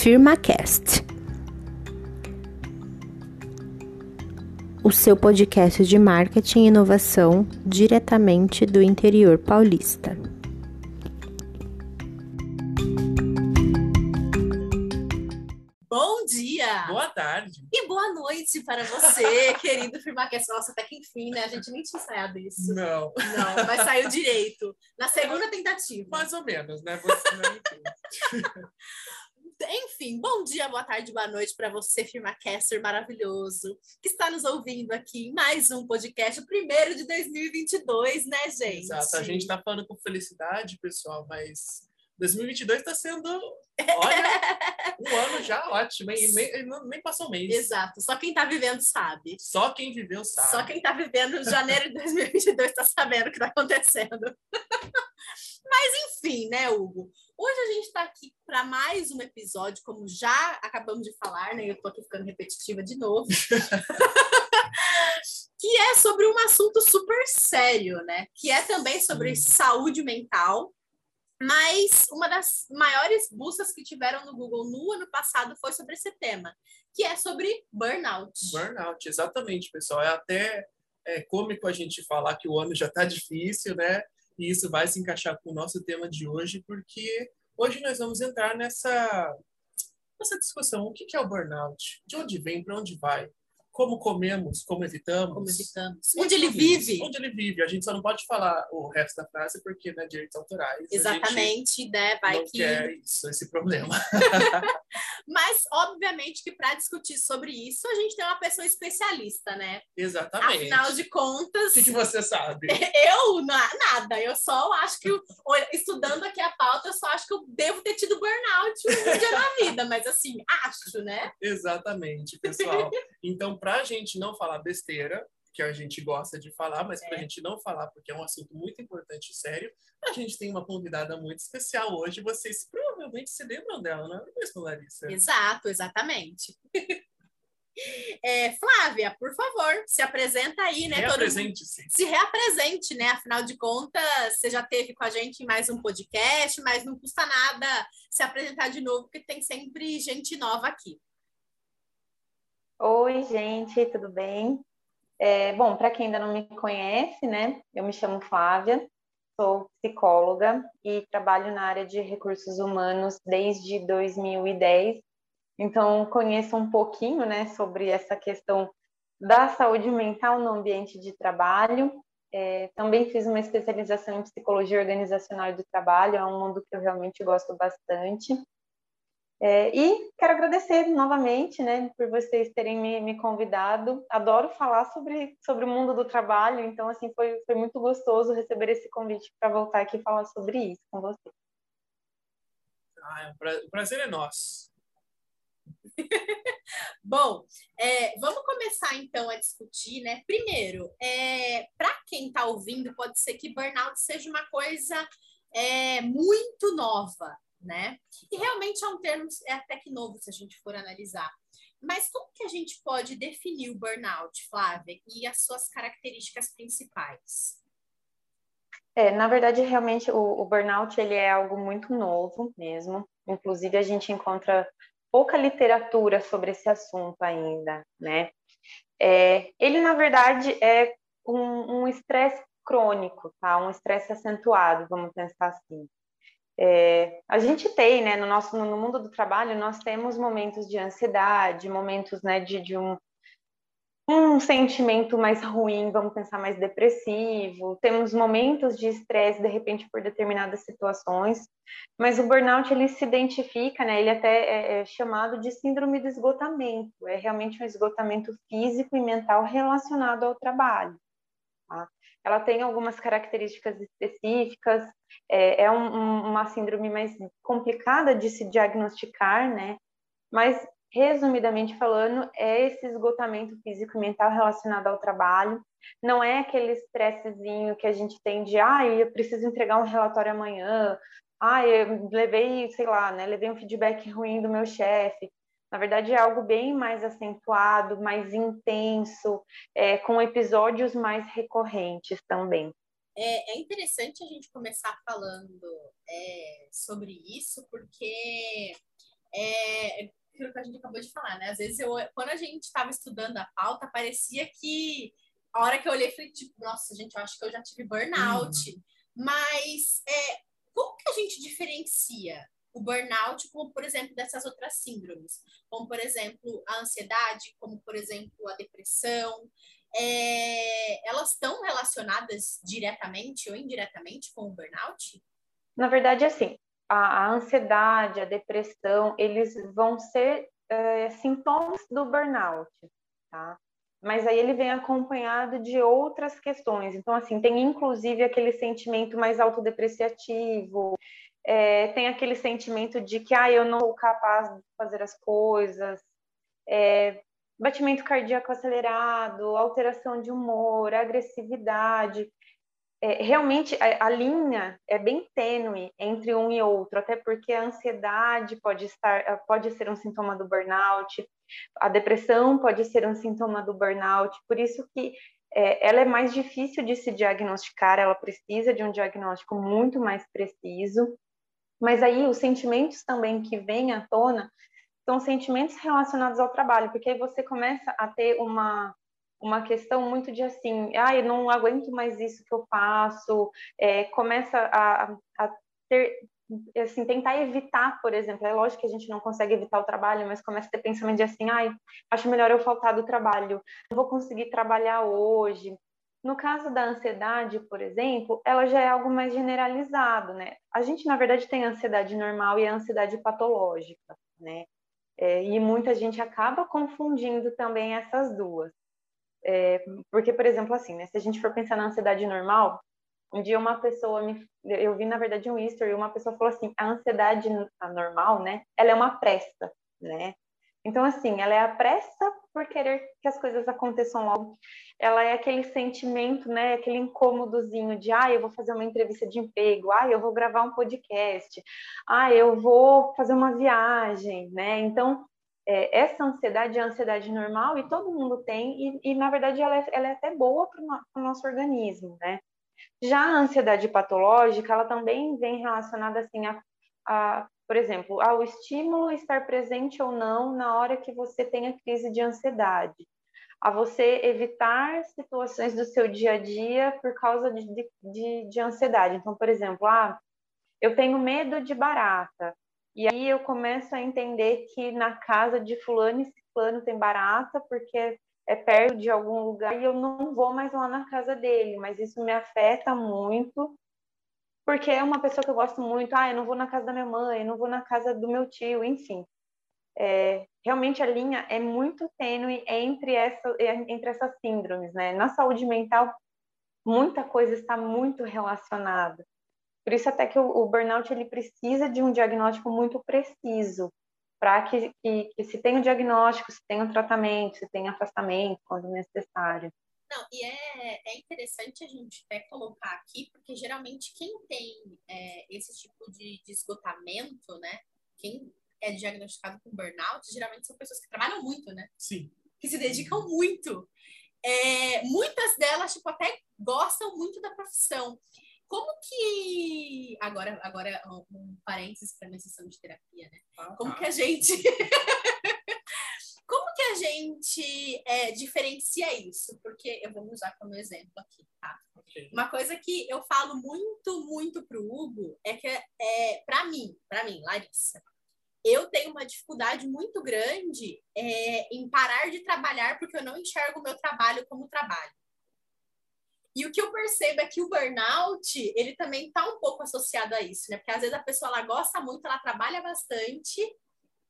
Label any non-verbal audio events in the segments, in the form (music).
FirmaCast. O seu podcast de marketing e inovação diretamente do interior paulista. Bom dia! Boa tarde. E boa noite para você, (laughs) querido FirmaCast. Nossa, até que enfim, né? A gente nem tinha ensaiado isso. Não, Não, mas saiu direito. Na segunda tentativa. mais ou menos, né? Você não entende. (laughs) Enfim, bom dia, boa tarde, boa noite para você, FirmaCaster maravilhoso, que está nos ouvindo aqui em mais um podcast, o primeiro de 2022, né, gente? Exato. A gente tá falando com felicidade, pessoal, mas 2022 tá sendo, (laughs) olha, um ano já ótimo? E nem, nem passou um mês. Exato, só quem tá vivendo sabe. Só quem viveu sabe. Só quem tá vivendo janeiro de 2022 tá sabendo o que tá acontecendo. (laughs) Mas enfim, né, Hugo? Hoje a gente tá aqui para mais um episódio, como já acabamos de falar, né? Eu tô aqui ficando repetitiva de novo. (laughs) que é sobre um assunto super sério, né? Que é também sobre saúde mental. Mas uma das maiores buscas que tiveram no Google no ano passado foi sobre esse tema, que é sobre burnout. Burnout, exatamente, pessoal. É até é, cômico a gente falar que o ano já tá difícil, né? E isso vai se encaixar com o nosso tema de hoje, porque hoje nós vamos entrar nessa, nessa discussão. O que é o burnout? De onde vem? Para onde vai? Como comemos? Como evitamos? Como evitamos. Onde ele vive. Onde ele vive. A gente só não pode falar o resto da frase porque não é direitos autorais. Exatamente, né? Vai não que. quer isso, esse problema. (laughs) (laughs) Mas, obviamente, que para discutir sobre isso, a gente tem uma pessoa especialista, né? Exatamente. Afinal de contas, O que, que você sabe? (laughs) eu na- nada. Eu só acho que, eu- estudando aqui a pauta, eu só acho que eu devo ter tido burnout um dia na vida. Mas, assim, acho, né? Exatamente, pessoal. Então, para a gente não falar besteira, que a gente gosta de falar, mas para a É. gente não falar porque é um assunto muito importante e sério, a gente tem uma convidada muito especial hoje. Vocês provavelmente se lembram dela, não é mesmo, Larissa? Exato, exatamente. (laughs) É, Flávia, por favor, se apresenta aí, né? Reapresente-se. se reapresente, né? Afinal de contas, você já teve com a gente em mais um podcast, mas não custa nada se apresentar de novo, porque tem sempre gente nova aqui. Oi, gente, tudo bem? É, bom, para quem ainda não me conhece, né, eu me chamo Flávia, sou psicóloga e trabalho na área de recursos humanos desde 2010. Então, conheço um pouquinho, né, sobre essa questão da saúde mental no ambiente de trabalho. É, também fiz uma especialização em psicologia organizacional do trabalho, é um mundo que eu realmente gosto bastante. É, e quero agradecer novamente, né, por vocês terem me, me convidado. Adoro falar sobre, sobre o mundo do trabalho, então, assim, foi, foi muito gostoso receber esse convite para voltar aqui e falar sobre isso com vocês. Ah, é o prazer é nosso. (laughs) Bom, é, vamos começar então a discutir, né? Primeiro, é, para quem está ouvindo, pode ser que burnout seja uma coisa é, muito nova, né? E realmente é um termo é até que novo se a gente for analisar. Mas como que a gente pode definir o burnout, Flávia, e as suas características principais? É, na verdade, realmente, o, o burnout, ele é algo muito novo mesmo. Inclusive, a gente encontra pouca literatura sobre esse assunto ainda, né? É, ele, na verdade, é um um estresse crônico, tá? Um estresse acentuado, vamos pensar assim. É, a gente tem, né, no nosso no mundo do trabalho, nós temos momentos de ansiedade, momentos, né, de, de um, um sentimento mais ruim, vamos pensar mais depressivo, temos momentos de estresse, de repente, por determinadas situações, mas o burnout, ele se identifica, né, ele até é, é chamado de síndrome do esgotamento, é realmente um esgotamento físico e mental relacionado ao trabalho. Ela tem algumas características específicas, é, é um- uma síndrome mais complicada de se diagnosticar, né? Mas, resumidamente falando, é esse esgotamento físico e mental relacionado ao trabalho. Não é aquele estressezinho que a gente tem de, ah, eu preciso entregar um relatório amanhã, ah, eu levei, sei lá, né? Levei um feedback ruim do meu chefe. Na verdade, é algo bem mais acentuado, mais intenso, é, com episódios mais recorrentes também. É, é interessante a gente começar falando é, sobre isso, porque é aquilo que a gente acabou de falar, né? Às vezes, eu, quando a gente estava estudando a pauta, parecia que a hora que eu olhei, falei, tipo, nossa, gente, eu acho que eu já tive burnout. Uhum. Mas é, como que a gente diferencia o burnout, como por exemplo dessas outras síndromes, como por exemplo a ansiedade, como por exemplo a depressão, é, elas estão relacionadas diretamente ou indiretamente com o burnout? Na verdade, assim, a, a ansiedade, a depressão, eles vão ser é, sintomas do burnout, tá? Mas aí ele vem acompanhado de outras questões. Então, assim, tem inclusive aquele sentimento mais autodepreciativo, é, tem aquele sentimento de que ah, eu não sou capaz de fazer as coisas, é, batimento cardíaco acelerado, alteração de humor, agressividade. É, realmente a, a, linha é bem tênue entre um e outro, até porque a ansiedade pode estar, pode ser um sintoma do burnout, a depressão pode ser um sintoma do burnout, por isso que é, ela é mais difícil de se diagnosticar, ela precisa de um diagnóstico muito mais preciso. Mas aí os sentimentos também que vêm à tona são sentimentos relacionados ao trabalho, porque aí você começa a ter uma uma questão muito de assim, ah, eu não aguento mais isso que eu faço, é, começa a, a ter, assim, tentar evitar, por exemplo, é lógico que a gente não consegue evitar o trabalho, mas começa a ter pensamento de assim, ai, acho melhor eu faltar do trabalho, não vou conseguir trabalhar hoje, no caso da ansiedade, por exemplo, ela já é algo mais generalizado, né? A gente, na verdade, tem a ansiedade normal e a ansiedade patológica, né? É, e muita gente acaba confundindo também essas duas. É, porque, por exemplo, assim, né? Se a gente for pensar na ansiedade normal, um dia uma pessoa me... Eu vi, na verdade, um history, uma pessoa falou assim, a ansiedade normal, né? Ela é uma pressa, né? Então, assim, ela é a pressa por querer que as coisas aconteçam logo. Ela é aquele sentimento, né, aquele incômodozinho de, ah, eu vou fazer uma entrevista de emprego, ah, eu vou gravar um podcast, ah, eu vou fazer uma viagem, né? Então, é, essa ansiedade é ansiedade normal e todo mundo tem, e, e na verdade ela é, ela é até boa para o no, nosso organismo, né? Já a ansiedade patológica, ela também vem relacionada, assim, a, a por exemplo, ao estímulo estar presente ou não na hora que você tem a crise de ansiedade, a você evitar situações do seu dia a dia por causa de, de, de ansiedade. Então, por exemplo, ah, eu tenho medo de barata, e aí eu começo a entender que na casa de fulano e ciclano tem barata, porque é perto de algum lugar e eu não vou mais lá na casa dele, mas isso me afeta muito porque é uma pessoa que eu gosto muito. Ah, eu não vou na casa da minha mãe, não vou na casa do meu tio, enfim. É, realmente a linha é muito tênue entre, essa, entre essas síndromes, né? Na saúde mental, muita coisa está muito relacionada. Por isso até que o, o burnout ele precisa de um diagnóstico muito preciso para que, que, que se tenha o diagnóstico, se tenha o tratamento, se tenha afastamento quando necessário. Não, e é, é interessante a gente até colocar aqui, porque geralmente quem tem é, esse tipo de, de esgotamento, né? Quem é diagnosticado com burnout, geralmente são pessoas que trabalham muito, né? Sim. Que se dedicam muito. É, muitas delas, tipo, até gostam muito da profissão. Como que. Agora, agora um, parênteses para minha sessão de terapia, né? Ah, Como tá. que a gente. Como que a gente é, diferencia isso? Porque eu vou usar como exemplo aqui, tá? Okay. Uma coisa que eu falo muito, muito pro Hugo é que, é, para mim, para mim, Larissa, eu tenho uma dificuldade muito grande é, em parar de trabalhar porque eu não enxergo o meu trabalho como trabalho. E o que eu percebo é que o burnout, ele também está um pouco associado a isso, né? Porque às vezes a pessoa ela gosta muito, ela trabalha bastante,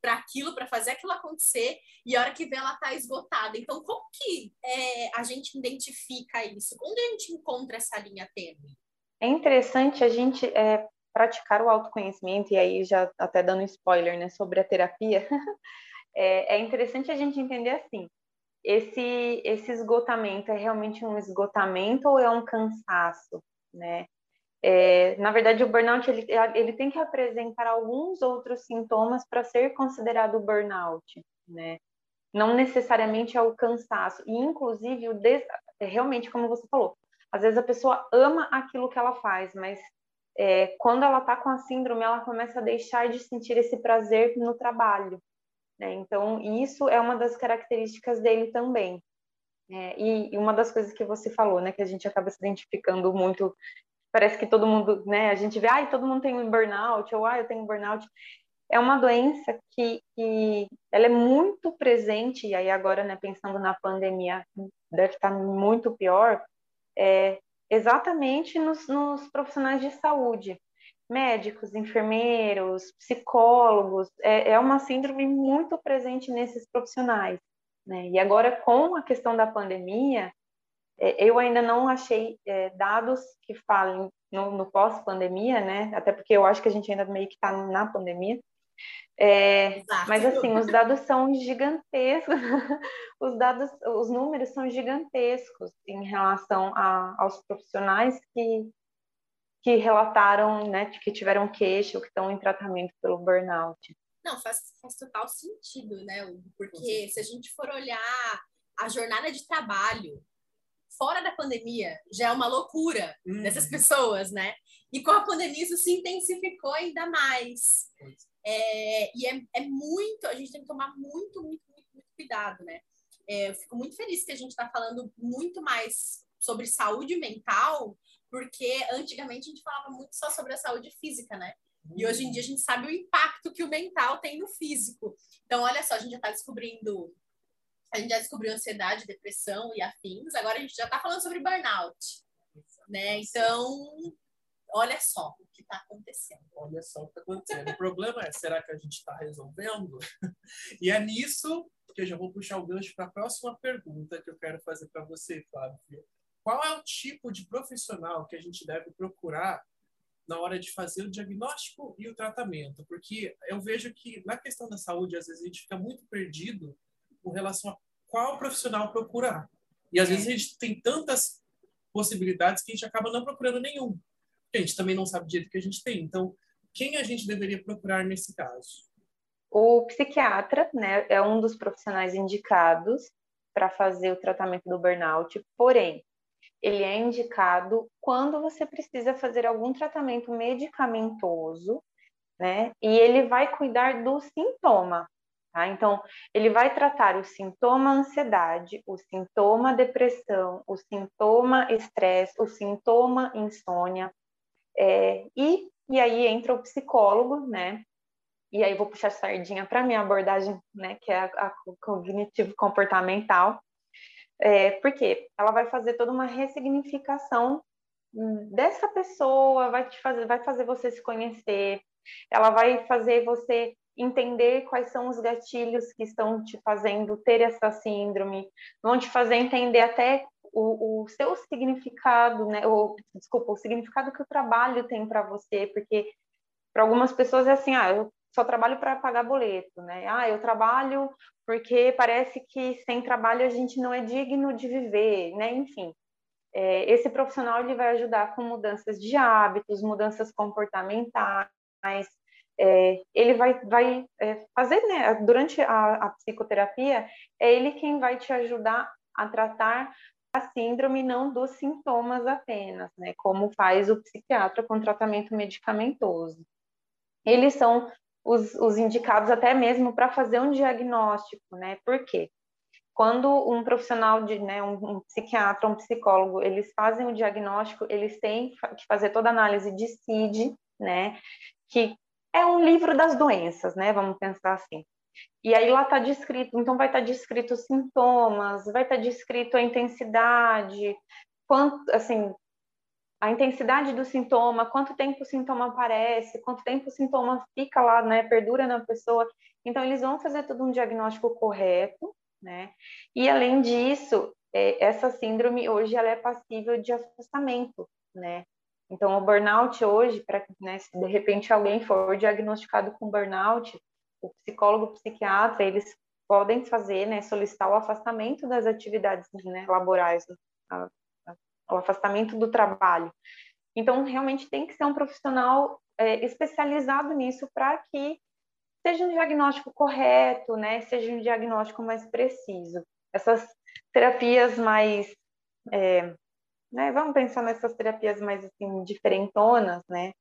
para aquilo, para fazer aquilo acontecer, e a hora que vê ela está esgotada. Então, como que é, a gente identifica isso? Onde a gente encontra essa linha tênue? É interessante a gente é, praticar o autoconhecimento, e aí já até dando spoiler né, sobre a terapia, (laughs) é, é interessante a gente entender assim, esse, esse esgotamento é realmente um esgotamento ou é um cansaço, né? É, na verdade, o burnout ele, ele tem que apresentar alguns outros sintomas para ser considerado burnout, né? Não necessariamente é o cansaço. E, inclusive, o des... É realmente, como você falou, às vezes a pessoa ama aquilo que ela faz, mas é, quando ela está com a síndrome, ela começa a deixar de sentir esse prazer no trabalho. Né? Então, isso é uma das características dele também. É, e, e, uma das coisas que você falou, né, que a gente acaba se identificando muito, parece que todo mundo, né, a gente vê, ai, todo mundo tem um burnout, ou ai, eu tenho um burnout. É uma doença que, que ela é muito presente, e aí agora, né, pensando na pandemia, deve estar muito pior, é, exatamente nos, nos profissionais de saúde, médicos, enfermeiros, psicólogos, é, é uma síndrome muito presente nesses profissionais. Né? E agora, com a questão da pandemia, eu ainda não achei é, dados que falem no, no pós-pandemia, né? Até porque eu acho que a gente ainda meio que está na pandemia. É, mas assim, os dados são gigantescos, (laughs) os dados, os números são gigantescos em relação a, aos profissionais que, que relataram, né, que tiveram queixa ou que estão em tratamento pelo burnout. Não, faz, faz total sentido, né? Porque se a gente for olhar a jornada de trabalho fora da pandemia, já é uma loucura uhum. dessas pessoas, né? E com a pandemia isso se intensificou ainda mais. É, e é, é muito, a gente tem que tomar muito, muito, muito, muito cuidado, né? É, eu fico muito feliz que a gente está falando muito mais sobre saúde mental, porque antigamente a gente falava muito só sobre a saúde física, né? E hoje em dia a gente sabe o impacto que o mental tem no físico. Então, olha só, a gente já está descobrindo. A gente já descobriu ansiedade, depressão e afins. Agora a gente já está falando sobre burnout. Né? Então, olha só o que está acontecendo. Olha só o que está acontecendo. o problema é, será que a gente está resolvendo? e é nisso que eu já vou puxar o gancho para a próxima pergunta que eu quero fazer para você, Flávio. Qual é o tipo de profissional que a gente deve procurar na hora de fazer o diagnóstico e o tratamento, porque eu vejo que na questão da saúde, às vezes a gente fica muito perdido com relação a qual profissional procurar. E às é. vezes a gente tem tantas possibilidades que a gente acaba não procurando nenhum. A gente também não sabe o que a gente tem. Então, quem a gente deveria procurar nesse caso? O psiquiatra, né, é um dos profissionais indicados para fazer o tratamento do burnout, porém, ele é indicado quando você precisa fazer algum tratamento medicamentoso, né? E ele vai cuidar do sintoma, tá? Então, ele vai tratar o sintoma ansiedade, o sintoma depressão, o sintoma estresse, o sintoma insônia, é, e, e aí entra o psicólogo, né? E aí vou puxar sardinha para minha abordagem, né? Que é a, a cognitivo comportamental, é, porque ela vai fazer toda uma ressignificação dessa pessoa, vai te fazer, vai fazer você se conhecer, ela vai fazer você entender quais são os gatilhos que estão te fazendo ter essa síndrome, vão te fazer entender até o, o seu significado, né? O, desculpa, o significado que o trabalho tem para você, porque para algumas pessoas é assim, ah, eu só trabalho para pagar boleto, né? Ah, eu trabalho porque parece que sem trabalho a gente não é digno de viver, né? Enfim, é, esse profissional ele vai ajudar com mudanças de hábitos, mudanças comportamentais. É, ele vai, vai é, fazer, né? Durante a, a psicoterapia, é ele quem vai te ajudar a tratar a síndrome, não dos sintomas apenas, né? Como faz o psiquiatra com tratamento medicamentoso. Eles são os, os indicados até mesmo para fazer um diagnóstico, né? Por quê? Quando um profissional de, né, um, um psiquiatra, um psicólogo, eles fazem o diagnóstico, eles têm que fazer toda a análise de CID, né? Que é um livro das doenças, né? Vamos pensar assim. E aí lá está descrito, então vai estar tá descrito os sintomas, vai estar tá descrito a intensidade, quanto, assim, a intensidade do sintoma, quanto tempo o sintoma aparece, quanto tempo o sintoma fica lá, né, perdura na pessoa. Então, eles vão fazer todo um diagnóstico correto, né? E, além disso, é, essa síndrome hoje ela é passível de afastamento, né? Então, o burnout hoje, para né, se de repente alguém for diagnosticado com burnout, o psicólogo, o psiquiatra, eles podem fazer, né, solicitar o afastamento das atividades né, laborais, o afastamento do trabalho. Então, realmente tem que ser um profissional é, especializado nisso para que seja um diagnóstico correto, né? Seja um diagnóstico mais preciso. Essas terapias mais, é, né? Vamos pensar nessas terapias mais assim diferentonas, né?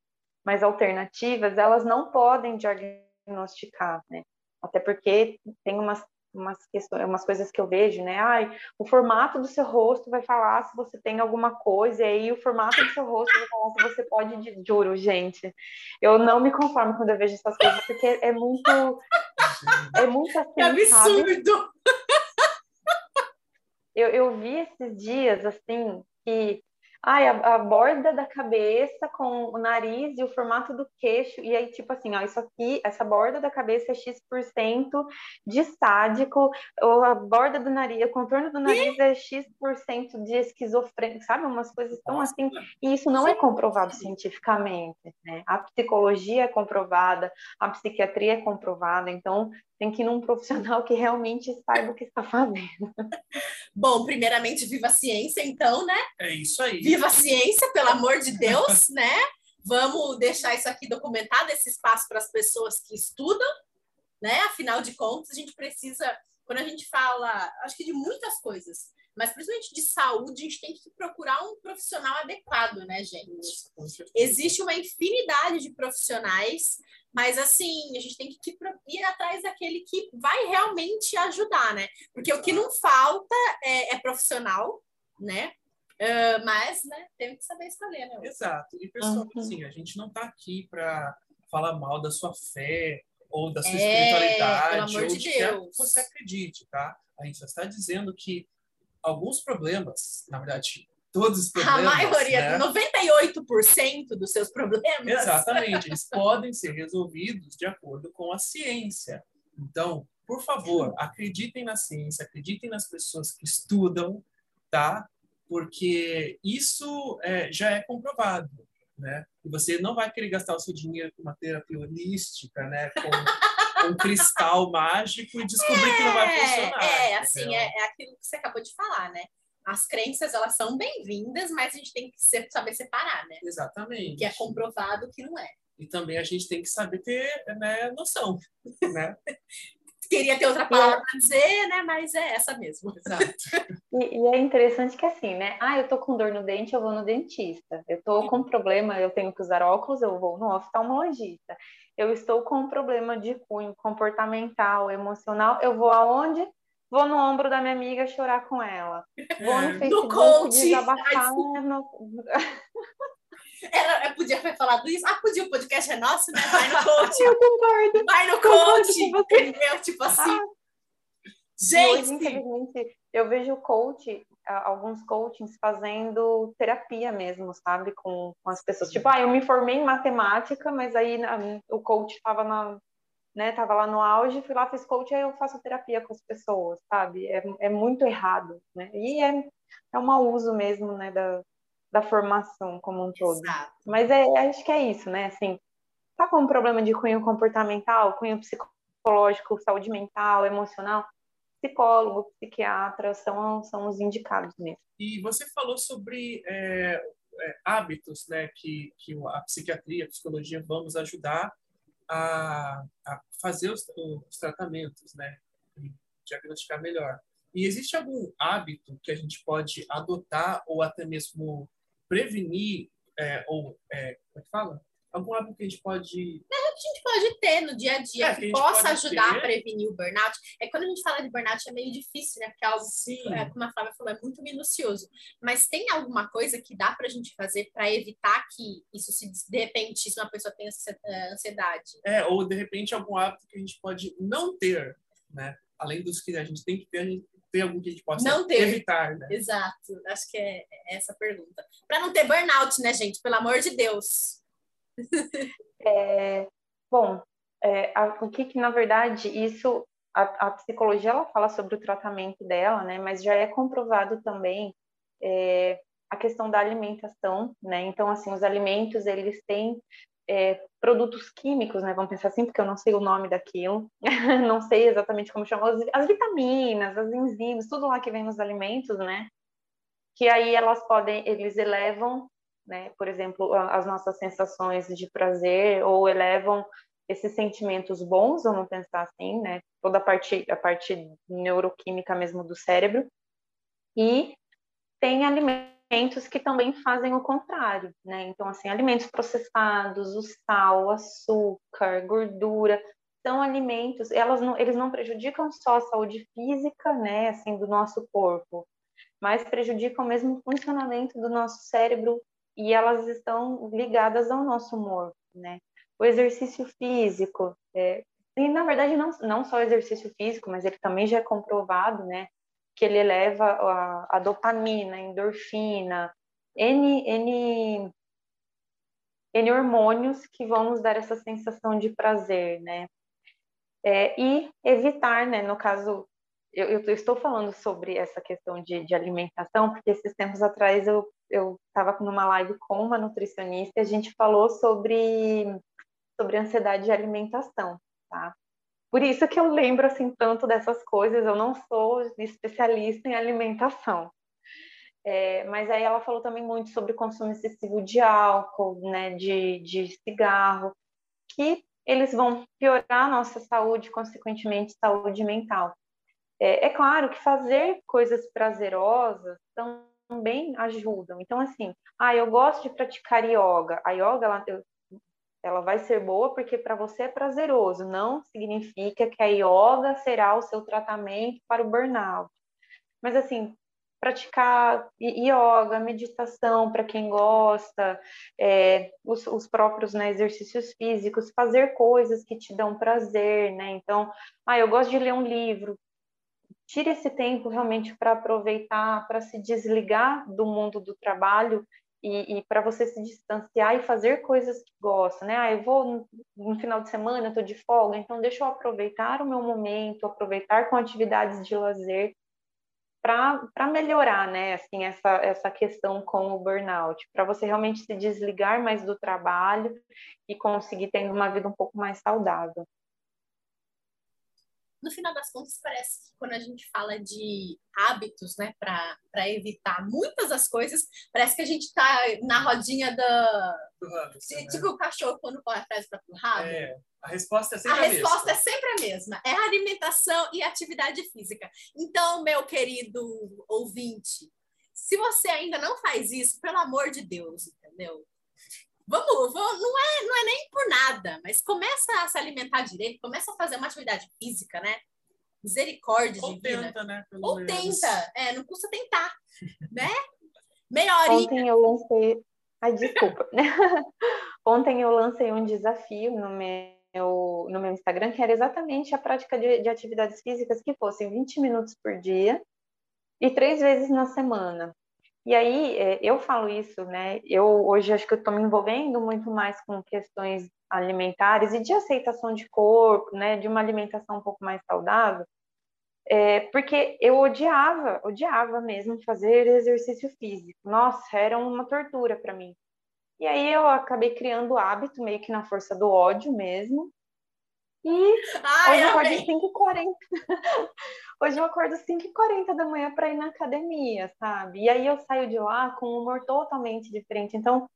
mais alternativas, elas não podem diagnosticar, né? Até porque tem umas umas questões, umas coisas que eu vejo, né? Ai, o formato do seu rosto vai falar se você tem alguma coisa, e aí o formato do seu rosto vai falar se você pode, juro, gente. Eu não me conformo quando eu vejo essas coisas, porque é muito é muito assim, é absurdo. Sabe? Eu, eu vi esses dias assim que ai, a, a, borda da cabeça com o nariz e o formato do queixo, e aí, tipo assim, ó, isso aqui, essa borda da cabeça é X% de sádico, ou a borda do nariz, o contorno do nariz é X% de esquizofrênico, sabe? Umas coisas tão assim, e isso não é comprovado cientificamente, né? A psicologia é comprovada, a psiquiatria é comprovada, então tem que ir num profissional que realmente saiba o que está fazendo. Bom, primeiramente, viva a ciência, então, né? É isso aí. Viva a ciência, pelo amor de Deus, (laughs) né? Vamos deixar isso aqui documentado, esse espaço para as pessoas que estudam, né? Afinal de contas, a gente precisa, quando a gente fala, acho que de muitas coisas, mas principalmente de saúde, a gente tem que procurar um profissional adequado, né, gente? Existe uma infinidade de profissionais mas assim, a gente tem que ir atrás daquele que vai realmente ajudar, né? Porque o que não falta é, é profissional, né? Uh, mas, né, tem que saber escolher, né? Exato. E, pessoal, uhum. assim, a gente não está aqui para falar mal da sua fé ou da sua é, espiritualidade ou de, de que você acredite, tá? A gente só está dizendo que alguns problemas, na verdade, todos os problemas. A maioria, né? 98% dos seus problemas. Exatamente, eles (laughs) podem ser resolvidos de acordo com a ciência. Então, por favor, acreditem na ciência, acreditem nas pessoas que estudam, tá? Porque isso é, já é comprovado, né? E você não vai querer gastar o seu dinheiro com uma terapia holística, né? Com um cristal mágico e descobrir é, que não vai é, funcionar. É, assim, é, é aquilo que você acabou de falar, né? as crenças elas são bem-vindas, mas a gente tem que saber separar, né? Exatamente. Que é comprovado que não é. E também a gente tem que saber ter né, noção, né? Queria ter outra palavra para dizer, né? Mas é essa mesmo. Exato. (laughs) E, e, é interessante que assim, né? Ah, eu tô com dor no dente, eu vou no dentista. Eu tô com problema, eu tenho que usar óculos, eu vou no oftalmologista. Eu estou com um problema de cunho comportamental, emocional, eu vou aonde? Vou no ombro da minha amiga chorar com ela. Vou no Facebook no coach. desabafar. No... (laughs) Eu podia ter falado isso. Ah, podia, o podcast é nosso, né? Vai no (laughs) coach. eu concordo. Vai no coach. Entendeu? Tipo assim. Ah. Gente! Hoje, infelizmente, eu vejo coach, alguns coachings fazendo terapia mesmo, sabe? Com, com as pessoas. Tipo, ah, eu me formei em matemática, mas aí o coach estava na, né, tava lá no auge, fui lá, fiz coach, aí eu faço terapia com as pessoas, sabe? É, é muito errado, né? E é, é um mau uso mesmo, né, da, da formação como um todo. Exato. Mas é, acho que é isso, né? Assim, tá com um problema de cunho comportamental, cunho psicológico, saúde mental, emocional, psicólogo, psiquiatra são, são os indicados mesmo. E você falou sobre é, é, hábitos, né, que, que a psiquiatria, a psicologia vamos ajudar a, a fazer os, os, tratamentos, né? E diagnosticar melhor. E existe algum hábito que a gente pode adotar ou até mesmo prevenir, é, ou, é, como é que fala? algum hábito que a gente pode. Não, a gente pode ter no dia a dia é, que, que possa ajudar ter. a prevenir o burnout. É quando a gente fala de burnout é meio difícil, né? Porque é algo. É, como a Flávia falou, é muito minucioso. Mas tem alguma coisa que dá para a gente fazer para evitar que isso se de repente, se uma pessoa tem é, ansiedade? É, ou de repente algum hábito que a gente pode não ter, né? Além dos que a gente tem que ter, a gente tem algum que a gente possa não ter. evitar, né? Exato, acho que é essa a pergunta. Para não ter burnout, né, gente? Pelo amor de Deus. (laughs) É, bom, é, a, o que, que, na verdade, isso, a, a, psicologia, ela fala sobre o tratamento dela, né, mas já é comprovado também é, a questão da alimentação, né, então, assim, os alimentos, eles têm é, produtos químicos, né, vamos pensar assim, porque eu não sei o nome daquilo, (laughs) não sei exatamente como chamar, as, as vitaminas, as enzimas, tudo lá que vem nos alimentos, né, que aí elas podem, eles elevam né? Por exemplo, as nossas sensações de prazer ou elevam esses sentimentos bons, vamos pensar assim, né? Toda a parte, a parte neuroquímica mesmo do cérebro. E tem alimentos alimentos que também fazem o contrário, né? Então, assim, alimentos processados, o sal, açúcar, gordura, são alimentos, elas não, eles não prejudicam só a saúde física, né, assim, do nosso corpo, mas prejudicam mesmo o funcionamento do nosso cérebro e elas estão ligadas ao nosso humor, né? O exercício físico, é, e na verdade não, não só o exercício físico, mas ele também já é comprovado, né, que ele eleva a, a dopamina, a endorfina, N, N, N hormônios que vão nos dar essa sensação de prazer, né? É, e evitar, né, no caso, eu, eu, estou falando sobre essa questão de, de alimentação, porque esses tempos atrás eu estava numa live com uma nutricionista e a gente falou sobre, sobre ansiedade de alimentação, tá? Por isso que eu lembro assim tanto dessas coisas, eu não sou especialista em alimentação. É, mas aí ela falou também muito sobre consumo excessivo de álcool, né, de, de cigarro, que eles vão piorar a nossa saúde, consequentemente, saúde mental. É, é claro que fazer coisas prazerosas também ajudam. Então, assim, ah, eu gosto de praticar yoga. A yoga, ela, eu, ela vai ser boa porque para você é prazeroso. Não significa que a yoga será o seu tratamento para o burnout. Mas, assim, praticar yoga, meditação para quem gosta, é, os, os, próprios né, exercícios físicos, fazer coisas que te dão prazer, né? Então, ah, eu gosto de ler um livro. Tire esse tempo realmente para aproveitar, para se desligar do mundo do trabalho e, e para você se distanciar e fazer coisas que gosta, né? Ah, eu vou no, no final de semana, eu estou de folga, então deixa eu aproveitar o meu momento, aproveitar com atividades de lazer para melhorar, né, assim, essa, essa questão com o burnout, para você realmente se desligar mais do trabalho e conseguir ter uma vida um pouco mais saudável no final das contas, parece que quando a gente fala de hábitos, né, para evitar muitas das coisas, parece que a gente está na rodinha da. Do né? tipo o cachorro quando corre atrás para o rabo. É, a resposta é sempre a, a resposta mesma. é sempre a mesma. É alimentação e atividade física. Então, meu querido ouvinte, se você ainda não faz isso, pelo amor de Deus, entendeu? Vamos, vamos, não é, não é nem por nada, mas começa a se alimentar direito, começa a fazer uma atividade física, né? Misericórdia Ou divina. tenta, né? Ou menos. tenta, é, não custa tentar, (laughs) né? Melhoria. Ontem eu lancei, ai, desculpa. (laughs) Ontem eu lancei um desafio no meu, no meu Instagram, que era exatamente a prática de, de atividades físicas que fossem 20 minutos por dia e três vezes na semana. E aí, é, eu falo isso, né? Eu hoje acho que eu estou me envolvendo muito mais com questões alimentares e de aceitação de corpo, né? De uma alimentação um pouco mais saudável, é, porque eu odiava, odiava mesmo fazer exercício físico. Nossa, era uma tortura para mim. E aí eu acabei criando o hábito, meio que na força do ódio mesmo. E Ai, (laughs) hoje eu acordo 5h40. Hoje eu acordo 5h40 da manhã para ir na academia, sabe? E aí eu saio de lá com um humor totalmente diferente. Então,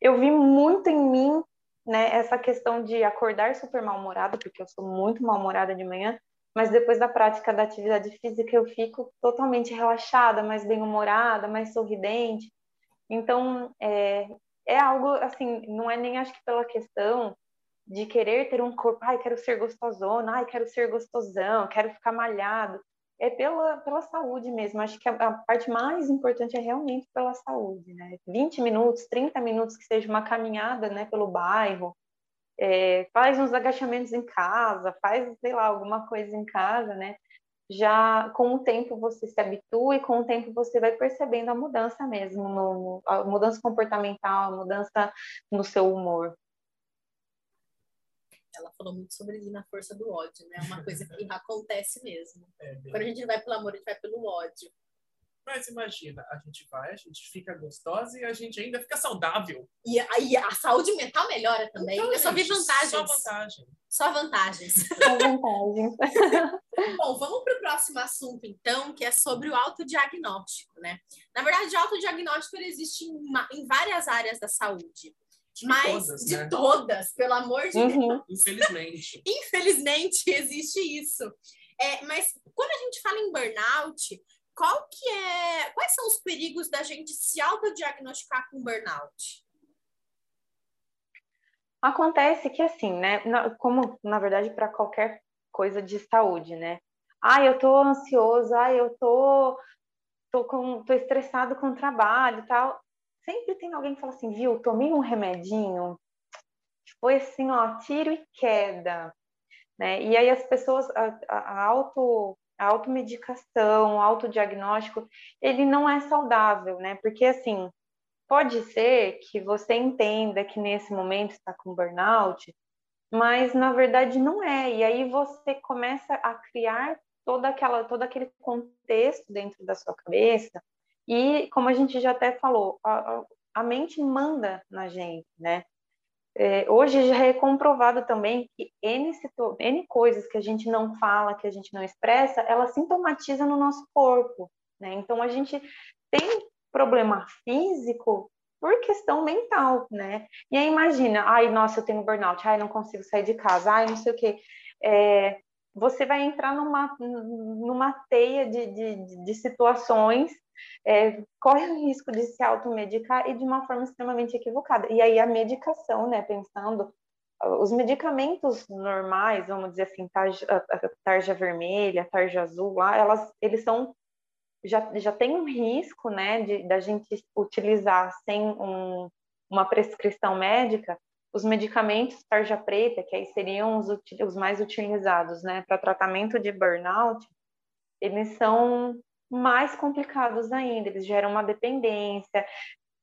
eu vi muito em mim, né, essa questão de acordar super mal-humorada, porque eu sou muito mal-humorada de manhã, mas depois da prática da atividade física eu fico totalmente relaxada, mais bem-humorada, mais sorridente. Então, é, é algo assim, não é nem acho que pela questão de querer ter um corpo, ai, quero ser gostosona, ai, quero ser gostosão, quero ficar malhado. É pela, pela saúde mesmo. Acho que a, a, parte mais importante é realmente pela saúde, né? 20 minutos, 30 minutos que seja uma caminhada, né, pelo bairro, é, faz uns agachamentos em casa, faz, sei lá, alguma coisa em casa, né? Já com o tempo você se habitua e com o tempo você vai percebendo a mudança mesmo, no, a mudança comportamental, a mudança no seu humor ela falou muito sobre ir na força do ódio, né? É uma coisa que (laughs) acontece mesmo. É, Quando a gente vai pelo amor, a gente vai pelo ódio. Mas imagina, a gente vai, a gente fica gostosa e a gente ainda fica saudável. E, e a saúde mental melhora também. Então, Eu só vi vantagens. Só vantagens. Só vantagens. (laughs) Só vantagens. (laughs) Bom, vamos para o próximo assunto, então, que é sobre o autodiagnóstico, né? Na verdade, o autodiagnóstico existe em, uma, em várias áreas da saúde. De mas todas, de né? todas, pelo amor de uhum. Deus. Infelizmente. (laughs) Infelizmente existe isso. É, mas quando a gente fala em burnout, qual que é, quais são os perigos da gente se autodiagnosticar com burnout? Acontece que assim, né, como na verdade para qualquer coisa de saúde, né? Ah, eu tô ansioso, ah, eu tô tô com tô estressado com o trabalho, tal. Sempre tem alguém que fala assim, viu, tomei um remedinho, foi assim, ó, tiro e queda, né? E aí as pessoas a, a auto a automedicação, o autodiagnóstico, ele não é saudável, né? Porque assim, pode ser que você entenda que nesse momento está com burnout, mas na verdade não é. E aí você começa a criar toda aquela todo aquele contexto dentro da sua cabeça. E como a gente já até falou, a, a mente manda na gente, né? É, hoje já é comprovado também que N, N coisas que a gente não fala, que a gente não expressa, ela sintomatiza no nosso corpo, né? Então a gente tem problema físico por questão mental, né? E aí imagina, ai, nossa, eu tenho burnout, ai, não consigo sair de casa, ai, não sei o quê. É, você vai entrar numa, numa teia de, de, de situações é, corre o risco de se automedicar e de uma forma extremamente equivocada. E aí a medicação, né, pensando, os medicamentos normais, vamos dizer assim, tarja, tarja vermelha, tarja azul, lá, elas, eles são já, já tem um risco, né, de da gente utilizar sem um, uma prescrição médica os medicamentos tarja preta, que aí seriam os, os mais utilizados, né, para tratamento de burnout, eles são mais complicados ainda, eles geram uma dependência.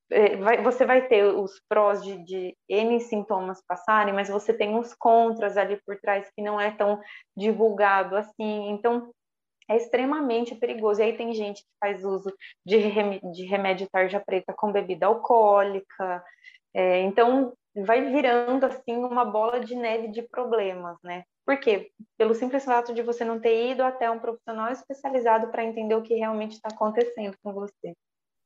É, você vai ter os prós de, de N sintomas passarem, mas você tem os contras ali por trás que não é tão divulgado assim. Então, é extremamente perigoso. E aí tem gente que faz uso de remédio tarja preta com bebida alcoólica. É, então, vai virando assim uma bola de neve de problemas, né? Por quê? Pelo simples fato de você não ter ido até um profissional especializado para entender o que realmente está acontecendo com você.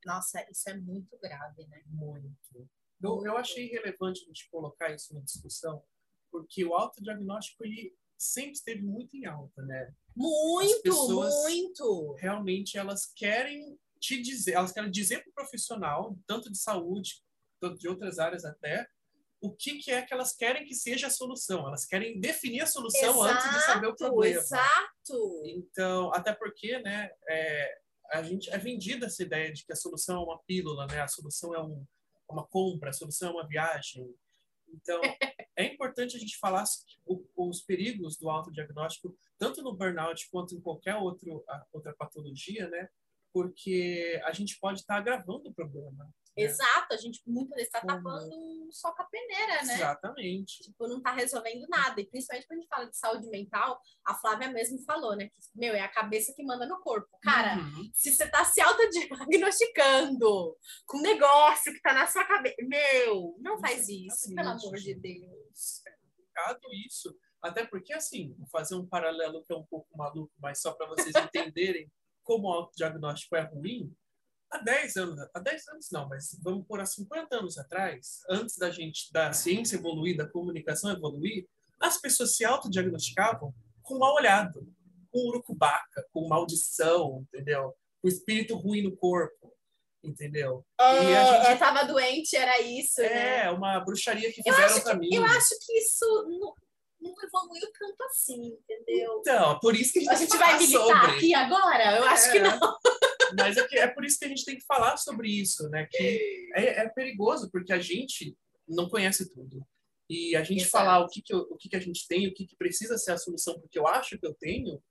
Nossa, isso é muito grave, né? Muito. Eu, eu achei relevante a gente colocar isso na discussão, porque o autodiagnóstico ele sempre esteve muito em alta, né? Muito, muito. Realmente elas querem te dizer, elas querem dizer para o profissional, tanto de saúde, de outras áreas até, o que, que é que elas querem que seja a solução. Elas querem definir a solução exato, antes de saber o problema. Exato. Então, até porque, né, é, a gente é vendida essa ideia de que a solução é uma pílula, né? A solução é um, uma compra, a solução é uma viagem. Então, (laughs) é importante a gente falar os perigos do autodiagnóstico, tanto no burnout quanto em qualquer outro, outra patologia, né? Porque a gente pode estar agravando o problema. É. Exato, a gente vezes está tapando só com a peneira, né? Exatamente. Tipo, não está resolvendo nada. E principalmente quando a gente fala de saúde mental, a Flávia mesmo falou, né? Que, meu, é a cabeça que manda no corpo. Cara, uhum. se você está se autodiagnosticando com um negócio que está na sua cabeça, meu, não faz isso, pelo amor de Deus. É complicado isso. Até porque, assim, vou fazer um paralelo que é um pouco maluco, mas só para vocês (laughs) entenderem como o autodiagnóstico é ruim há 10 anos, há 10 anos não, mas vamos por há 50 anos atrás, antes da gente, da ciência evoluir, da comunicação evoluir, as pessoas se autodiagnosticavam com mal olhado, com urucubaca, com maldição, entendeu? Com espírito ruim no corpo, entendeu? E a gente... Eu tava doente, era isso, É, né? uma bruxaria que fizeram para mim. Eu acho que isso não, não evoluiu tanto assim, entendeu? Então, por isso que a gente, a gente vai militar sobre. aqui agora? Eu é. acho que não. (laughs) Mas é, que, é por isso que a gente tem que falar sobre isso, né? Que é, é perigoso, porque a gente não conhece tudo. E a gente Exato. falar o que, que, eu, o que, que a gente tem, o que, que precisa ser a solução, porque eu acho que eu tenho,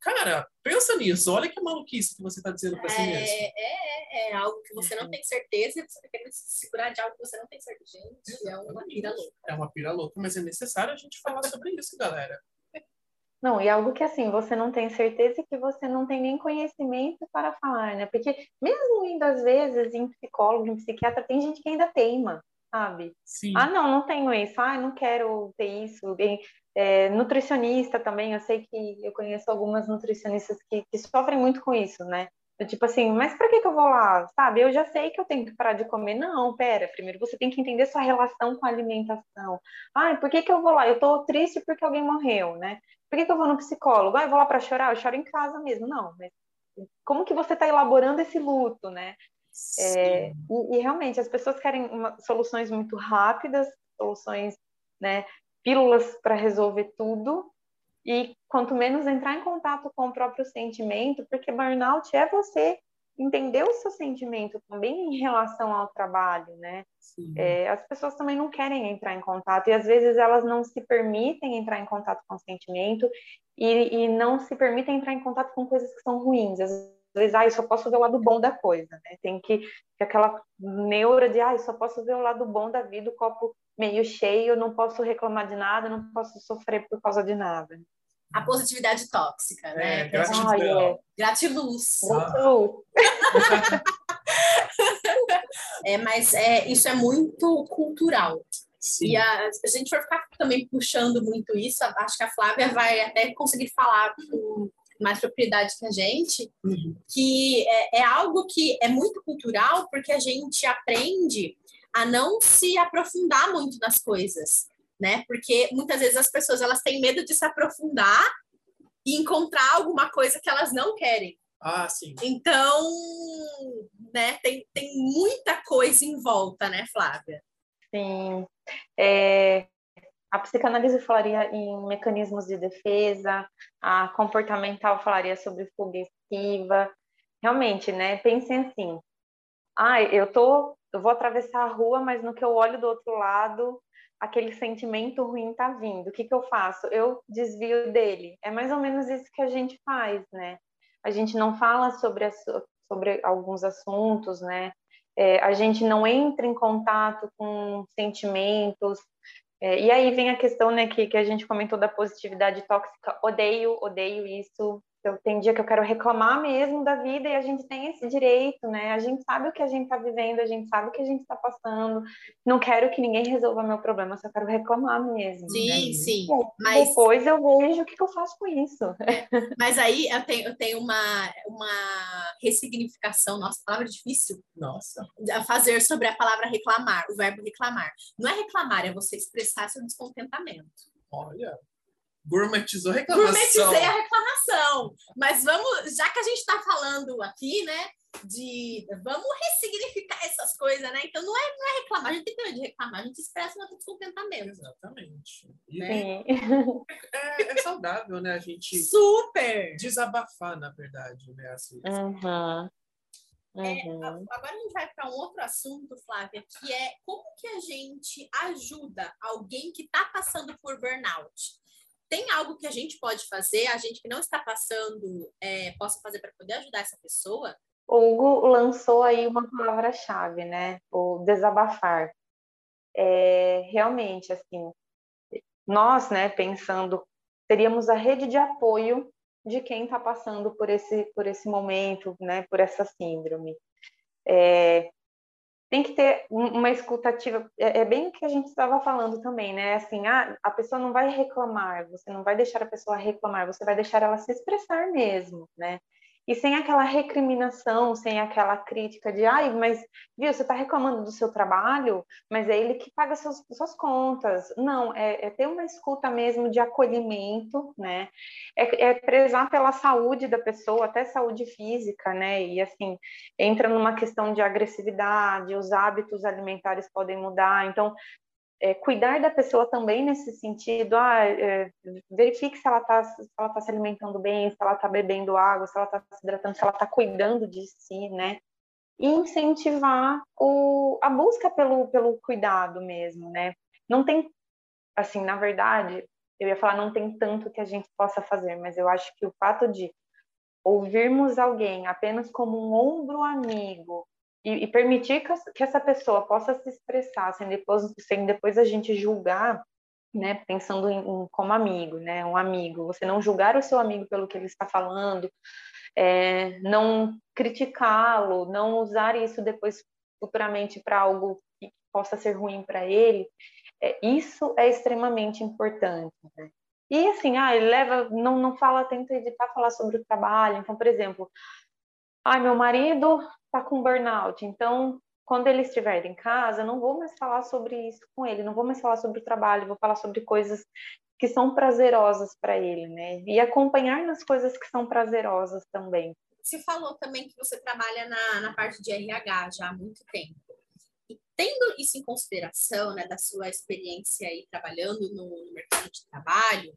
cara, pensa nisso. Olha que maluquice que você está dizendo para si é, mesmo. É, é, é, algo que você não tem certeza e você está querendo se segurar de algo que você não tem certeza. Gente, é uma pira louca. É uma pira louca, mas é necessário a gente falar sobre isso, galera. Não, e algo que assim, você não tem certeza e que você não tem nem conhecimento para falar, né? Porque mesmo indo às vezes em psicólogo, em psiquiatra, tem gente que ainda teima, sabe? Sim. Ah, não, não tenho isso, ah, não quero ter isso. É, nutricionista também, eu sei que eu conheço algumas nutricionistas que, que sofrem muito com isso, né? Tipo assim, mas para que, que eu vou lá? Sabe, eu já sei que eu tenho que parar de comer. Não, pera, primeiro você tem que entender sua relação com a alimentação. Ai, por que, que eu vou lá? Eu tô triste porque alguém morreu, né? Por que, que eu vou no psicólogo? Ah, eu vou lá para chorar? Eu choro em casa mesmo. Não, mas como que você está elaborando esse luto, né? É, e, e, realmente as pessoas querem uma, soluções muito rápidas, soluções, né, pílulas para resolver tudo. E quanto menos entrar em contato com o próprio sentimento, porque burnout é você entender o seu sentimento também em relação ao trabalho, né? É, as pessoas também não querem entrar em contato e às vezes elas não se permitem entrar em contato com o sentimento e, e não se permitem entrar em contato com coisas que são ruins. Às vezes, ah, eu só posso ver o lado bom da coisa, né? Tem que, que aquela neura de, ah, eu só posso ver o lado bom da vida, o copo meio cheio, não posso reclamar de nada, não posso sofrer por causa de nada. A positividade tóxica, né? É, gratidão. Ah, é. Gratiluz. Gratiluz. (laughs) é, mas é, isso é muito cultural. Sim. E a, a gente for ficar também puxando muito isso, acho que a Flávia vai até conseguir falar com mais propriedade que a gente, uhum. que é, é algo que é muito cultural, porque a gente aprende a não se aprofundar muito nas coisas, né? Porque muitas vezes as pessoas elas têm medo de se aprofundar e encontrar alguma coisa que elas não querem. Ah, sim. Então, né, tem, tem muita coisa em volta, né, Flávia? Sim. É, a psicanálise falaria em mecanismos de defesa, a comportamental falaria sobre fuga esquiva. Realmente, né? Pensem assim. Ah, eu tô, eu vou atravessar a rua, mas no que eu olho do outro lado, aquele sentimento ruim tá vindo. O que que eu faço? Eu desvio dele. É mais ou menos isso que a gente faz, né? A gente não fala sobre, sobre alguns assuntos, né? É, a gente não entra em contato com sentimentos, é, e aí vem a questão, né, que, que a gente comentou da positividade tóxica. Odeio, odeio isso. Eu tem dia que eu quero reclamar mesmo da vida e a gente tem esse direito, né? A gente sabe o que a gente está vivendo, a gente sabe o que a gente está passando. Não quero que ninguém resolva meu problema, só quero reclamar mesmo. Sim, né? sim. mas depois eu vejo o que, que, eu faço com isso. (laughs) Mas aí eu tenho, eu tenho uma, uma ressignificação, nossa, palavra difícil. Nossa. A fazer sobre a palavra reclamar, o verbo reclamar. Não é reclamar, é você expressar seu descontentamento. Olha. Gourmetizou a reclamação. Gourmetizei a reclamação. Mas vamos, já que a gente está falando aqui, né? De vamos ressignificar essas coisas, né? Então não é, não é reclamar, a gente tem que de reclamar, a gente expressa nosso descontentamento. Exatamente. E né? é, é, saudável, né? A gente super desabafar, na verdade, né? Assim, uhum. É, agora a gente vai para um outro assunto, Flávia, que é como que a gente ajuda alguém que está passando por burnout tem algo que a gente pode fazer, a gente que não está passando, é, possa fazer para poder ajudar essa pessoa? O Hugo lançou aí uma palavra-chave, né? O desabafar. É, realmente, assim, nós, né, pensando, teríamos a rede de apoio de quem está passando por esse, por esse momento, né, por essa síndrome. É, tem que ter uma escutativa. É, é, bem o que a gente estava falando também, né? Assim, ah, a pessoa não vai reclamar, você não vai deixar a pessoa reclamar, você vai deixar ela se expressar mesmo, né? E sem aquela recriminação, sem aquela crítica de, ai, mas viu, você está reclamando do seu trabalho, mas é ele que paga suas contas. Não, é, é, ter uma escuta mesmo de acolhimento, né? É, é prezar pela saúde da pessoa, até saúde física, né? E assim, entra numa questão de agressividade, os hábitos alimentares podem mudar. Então, é, cuidar da pessoa também nesse sentido, ah, é, verifique se ela está se, tá se alimentando bem, se ela está bebendo água, se ela está se hidratando, se ela está cuidando de si, né? E incentivar o, a busca pelo, pelo cuidado mesmo, né? Não tem, assim, na verdade, eu ia falar, não tem tanto que a gente possa fazer, mas eu acho que o fato de ouvirmos alguém apenas como um ombro amigo, e, e permitir que, que, essa pessoa possa se expressar, sem depois, sem depois a gente julgar, né, pensando em, em, como amigo, né, um amigo, você não julgar o seu amigo pelo que ele está falando, é, não criticá-lo, não usar isso depois futuramente para algo que possa ser ruim para ele, é, isso é extremamente importante. Né? E assim, ah, ele leva, não, não fala, tenta evitar falar sobre o trabalho. Então, por exemplo, ah, meu marido está com burnout, então quando ele estiver em casa, não vou mais falar sobre isso com ele, não vou mais falar sobre o trabalho, vou falar sobre coisas que são prazerosas para ele, né? E acompanhar nas coisas que são prazerosas também. você falou também que você trabalha na, na parte de RH já há muito tempo. E tendo isso em consideração, né, da sua experiência aí trabalhando no, no mercado de trabalho,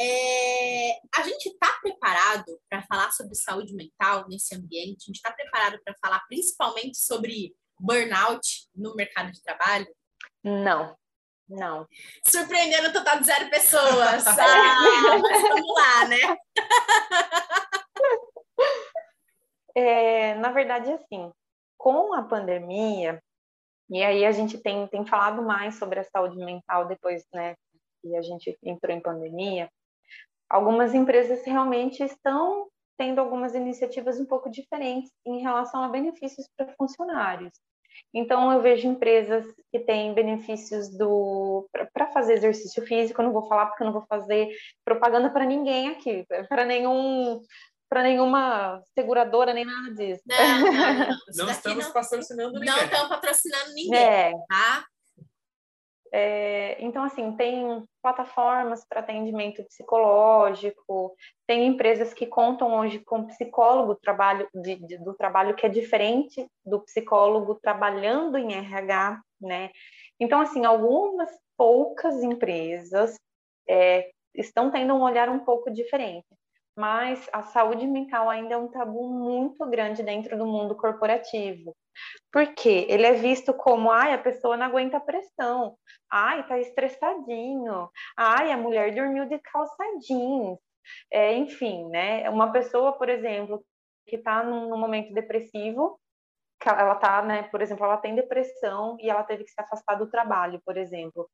é, a gente está preparado para falar sobre saúde mental nesse ambiente? A gente está preparado para falar principalmente sobre burnout no mercado de trabalho? Não, não. Surpreendendo o total de zero pessoas. (laughs) Ah, mas vamos lá, né? É, na verdade, assim, com a pandemia, e aí a gente tem, tem falado mais sobre a saúde mental depois, né, que a gente entrou em pandemia, algumas empresas realmente estão tendo algumas iniciativas um pouco diferentes em relação a benefícios para funcionários. Então, eu vejo empresas que têm benefícios do para fazer exercício físico. Eu não vou falar porque eu não vou fazer propaganda para ninguém aqui, para nenhum para nenhuma seguradora nem nada disso. Não, não, não. (laughs) não estamos não, patrocinando ninguém. Não estamos patrocinando ninguém, é. tá? É, então, assim, tem plataformas para atendimento psicológico, tem empresas que contam hoje com psicólogo trabalho, de, de, do trabalho que é diferente do psicólogo trabalhando em RH, né? Então, assim, algumas poucas empresas é, estão tendo um olhar um pouco diferente mas a saúde mental ainda é um tabu muito grande dentro do mundo corporativo. Porque ele é visto como, ai, a pessoa não aguenta pressão, ai, tá estressadinho, ai, a mulher dormiu de calça jeans, é, enfim, né? Uma pessoa, por exemplo, que está num, num momento depressivo, ela tá, né, por exemplo, ela tem depressão e ela teve que se afastar do trabalho, por exemplo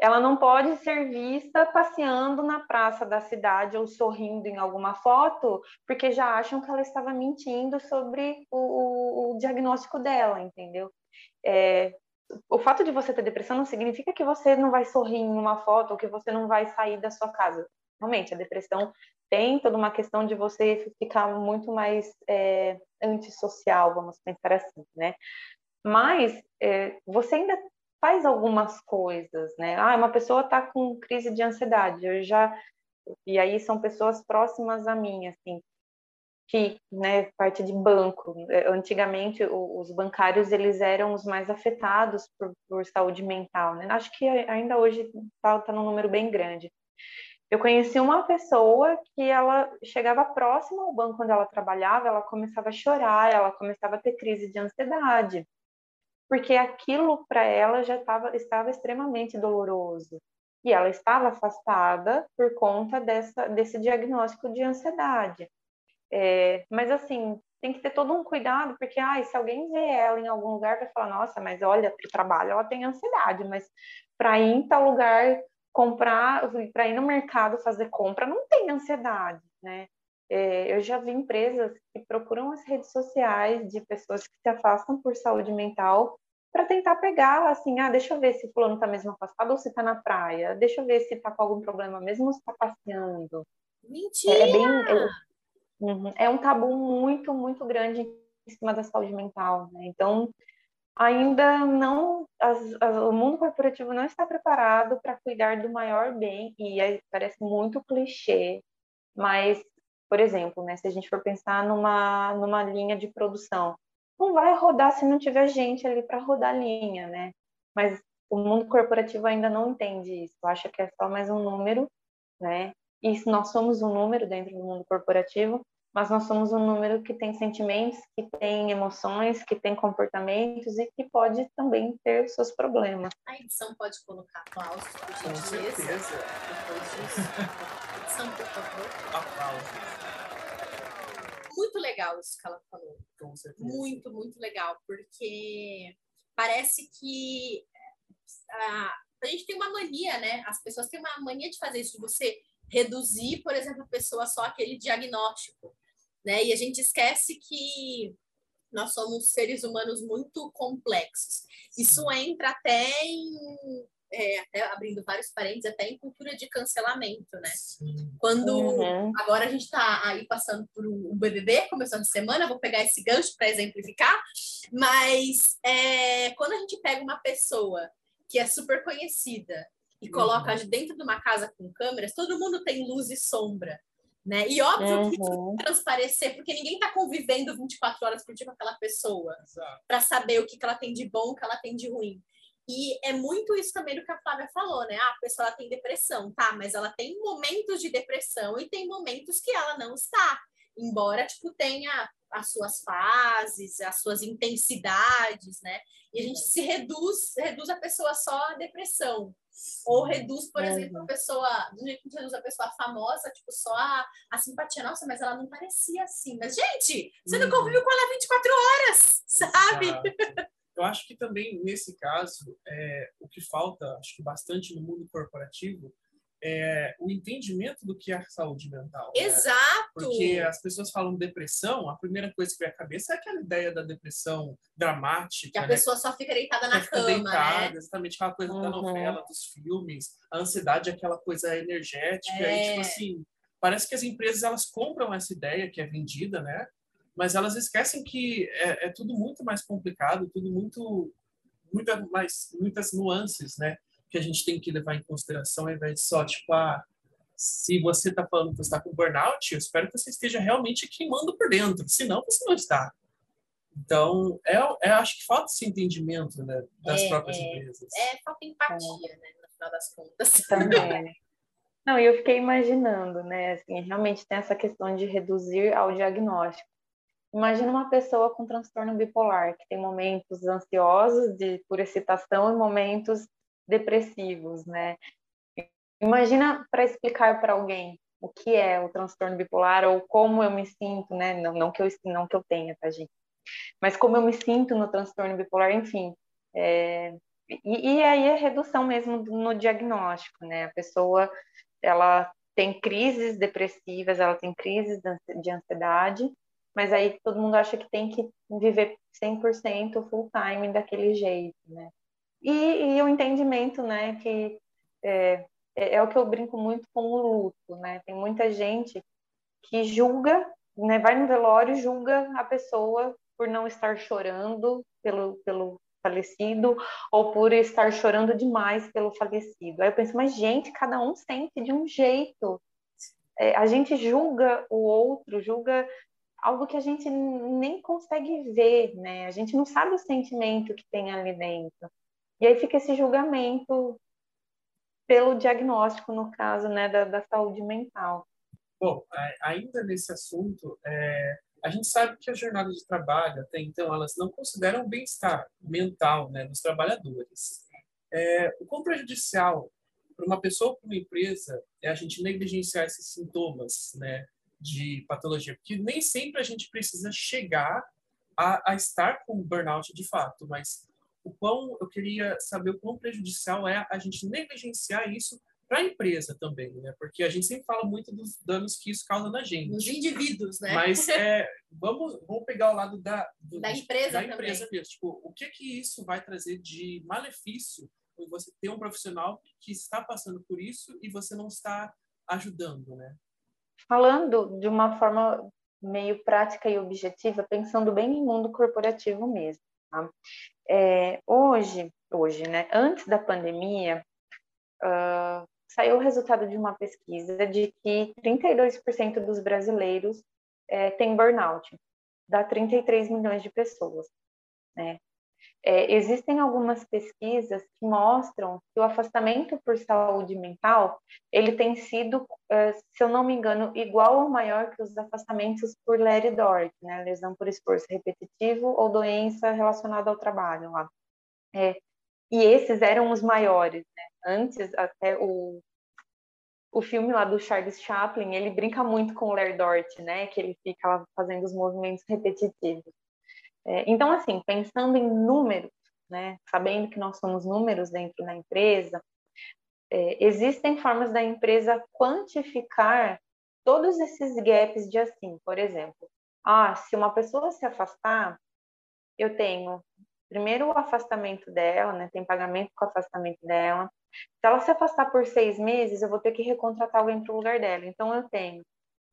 ela não pode ser vista passeando na praça da cidade ou sorrindo em alguma foto, porque já acham que ela estava mentindo sobre o, o, o diagnóstico dela, entendeu? É, o fato de você ter depressão não significa que você não vai sorrir em uma foto ou que você não vai sair da sua casa. Realmente, a depressão tem toda uma questão de você ficar muito mais é, antissocial, vamos pensar assim, né? Mas é, você ainda faz algumas coisas, né? Ah, uma pessoa está com crise de ansiedade, eu já e aí são pessoas próximas a mim, assim, que, né, parte de banco. É, antigamente, os bancários eles eram os mais afetados por, por saúde mental, né? Acho que ainda hoje está tá num número bem grande. Eu conheci uma pessoa que ela chegava próxima ao banco onde ela trabalhava, ela começava a chorar, ela começava a ter crise de ansiedade porque aquilo para ela já tava, estava extremamente doloroso. E ela estava afastada por conta dessa, desse diagnóstico de ansiedade. É, mas, assim, tem que ter todo um cuidado, porque ah, se alguém vê ela em algum lugar, vai falar: nossa, mas olha, para o trabalho ela tem ansiedade, mas para ir em tal lugar comprar, para ir no mercado fazer compra, não tem ansiedade, né? É, eu já vi empresas que procuram as redes sociais de pessoas que se afastam por saúde mental para tentar pegar, assim, ah, deixa eu ver se o fulano está mesmo afastado ou se está na praia, deixa eu ver se está com algum problema mesmo ou se está passeando. Mentira! É, é bem, é, uhum, é, um tabu muito, muito grande em cima da saúde mental, né? Então, ainda não, as, as, o mundo corporativo não está preparado para cuidar do maior bem, e é, parece muito clichê, mas, por exemplo, né, se a gente for pensar numa, numa linha de produção, não vai rodar se não tiver gente ali para rodar a linha, né? Mas o mundo corporativo ainda não entende isso. Acha que é só mais um número, né? E nós somos um número dentro do mundo corporativo, mas nós somos um número que tem sentimentos, que tem emoções, que tem comportamentos e que pode também ter seus problemas. A edição pode colocar aplausos, por gentileza. Depois disso. Edição, por favor. Aplausos muito legal isso que ela falou. Com certeza. Muito, muito legal, porque parece que a, a gente tem uma mania, né? As pessoas têm uma mania de fazer isso, de você reduzir, por exemplo, a pessoa só aquele diagnóstico, né? E a gente esquece que nós somos seres humanos muito complexos. Isso entra até em é, até abrindo vários parênteses, até em cultura de cancelamento, né? Sim. Quando uhum. agora a gente está aí passando por um BBB, começando a semana, vou pegar esse gancho para exemplificar, mas é, quando a gente pega uma pessoa que é super conhecida e coloca uhum. dentro de uma casa com câmeras, todo mundo tem luz e sombra. né? E óbvio uhum. que isso vai transparecer, porque ninguém está convivendo 24 horas por dia com aquela pessoa para saber o que, que ela tem de bom, o que ela tem de ruim. E é muito isso também do que a Flávia falou, né? Ah, a pessoa ela tem depressão, tá? Mas ela tem momentos de depressão e tem momentos que ela não está. Embora, tipo, tenha as suas fases, as suas intensidades, né? E a gente se reduz, reduz a pessoa só à depressão. Ou reduz, por exemplo, a pessoa, do jeito que reduz a pessoa famosa, tipo, só a, a simpatia. Nossa, mas ela não parecia assim. Mas, gente, você não uhum. conviveu com ela 24 horas, sabe? Eu acho que também, nesse caso, é, o que falta, acho que bastante no mundo corporativo, é, o entendimento do que é saúde mental. Né? Exato! Porque as pessoas falam depressão, a primeira coisa que vem à cabeça é aquela ideia da depressão dramática. Que a né? pessoa só fica deitada na cama, deitada, né? Exatamente, aquela coisa uhum. da novela, dos filmes. A ansiedade é aquela coisa energética. É. E, tipo assim, parece que as empresas elas compram essa ideia que é vendida, né? Mas elas esquecem que é, é tudo muito mais complicado, tudo muito, muita mais, muitas nuances, né? que a gente tem que levar em consideração, ao invés de só, tipo, ah, se você está falando que você está com burnout, eu espero que você esteja realmente queimando por dentro, senão você não está. Então, é, é acho que falta esse entendimento né, das é, próprias é, empresas. É, falta empatia, né, no final das contas. Também. (laughs) Não, e eu fiquei imaginando, né, assim, realmente tem essa questão de reduzir ao diagnóstico. Imagina uma pessoa com transtorno bipolar, que tem momentos ansiosos de por excitação e momentos depressivos, né? Imagina para explicar para alguém o que é o transtorno bipolar ou como eu me sinto, né? Não, não que eu não que eu tenha, tá gente? Mas como eu me sinto no transtorno bipolar, enfim. É... E, e aí é redução mesmo no diagnóstico, né? A pessoa ela tem crises depressivas, ela tem crises de ansiedade, mas aí todo mundo acha que tem que viver 100% full time daquele jeito, né? E, e o entendimento, né, que é, é, é, o que eu brinco muito com o luto, né? Tem muita gente que julga, né, vai no velório e julga a pessoa por não estar chorando pelo, pelo falecido ou por estar chorando demais pelo falecido. Aí eu penso, mas gente, cada um sente de um jeito. É, a gente julga o outro, julga algo que a gente nem consegue ver, né? A gente não sabe o sentimento que tem ali dentro. E aí fica esse julgamento pelo diagnóstico, no caso, né, da, da saúde mental. Bom, ainda nesse assunto, é, a gente sabe que as jornadas de trabalho, até então, elas não consideram bem-estar mental né, dos trabalhadores. É, o quão prejudicial para uma pessoa ou para uma empresa é a gente negligenciar esses sintomas né, de patologia, porque nem sempre a gente precisa chegar a, a estar com burnout de fato, mas o quão eu queria saber o quão prejudicial é a gente negligenciar isso para a empresa também, né? Porque a gente sempre fala muito dos danos que isso causa na gente. Nos indivíduos, né? Mas (laughs) é, vamos, vamos pegar o lado da, do, da empresa da empresa também. mesmo. Tipo, o que que isso vai trazer de malefício quando você ter um profissional que está passando por isso e você não está ajudando, né? Falando de uma forma meio prática e objetiva, pensando bem em mundo corporativo mesmo. Tá? É, hoje, hoje, né, antes da pandemia, uh, saiu o resultado de uma pesquisa de que 32% dos brasileiros é, têm burnout, dá 33 milhões de pessoas. Né? É, existem algumas pesquisas que mostram que o afastamento por saúde mental ele tem sido, é, se eu não me engano, igual ou maior que os afastamentos por LERD-DORT, né, lesão por esforço repetitivo ou doença relacionada ao trabalho lá. É, e esses eram os maiores, né? Antes até o o filme lá do Charles Chaplin, ele brinca muito com o Lerdort, né? Que ele fica fazendo os movimentos repetitivos. É, então, assim, pensando em números, né, sabendo que nós somos números dentro da empresa, é, existem formas da empresa quantificar todos esses gaps de assim, por exemplo, ah, se uma pessoa se afastar, eu tenho primeiro o afastamento dela, né, tem pagamento com o afastamento dela. Se ela se afastar por seis meses, eu vou ter que recontratar alguém para o lugar dela. Então, eu tenho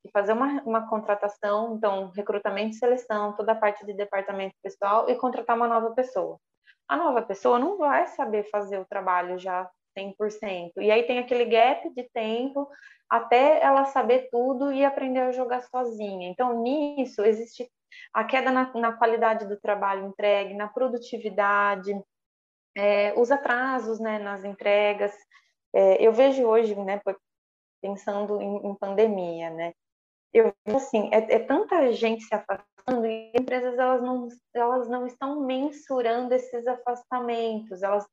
e fazer uma, uma contratação, então, recrutamento e seleção, toda a parte de departamento pessoal e contratar uma nova pessoa. A nova pessoa não vai saber fazer o trabalho já 100%. E aí tem aquele gap de tempo até ela saber tudo e aprender a jogar sozinha. Então, nisso, existe a queda na, na qualidade do trabalho entregue, na produtividade, é, os atrasos né, nas entregas. É, eu vejo hoje, né, pensando em, em pandemia, né, eu assim, é, é, tanta gente se afastando e empresas elas não, elas não estão mensurando esses afastamentos, elas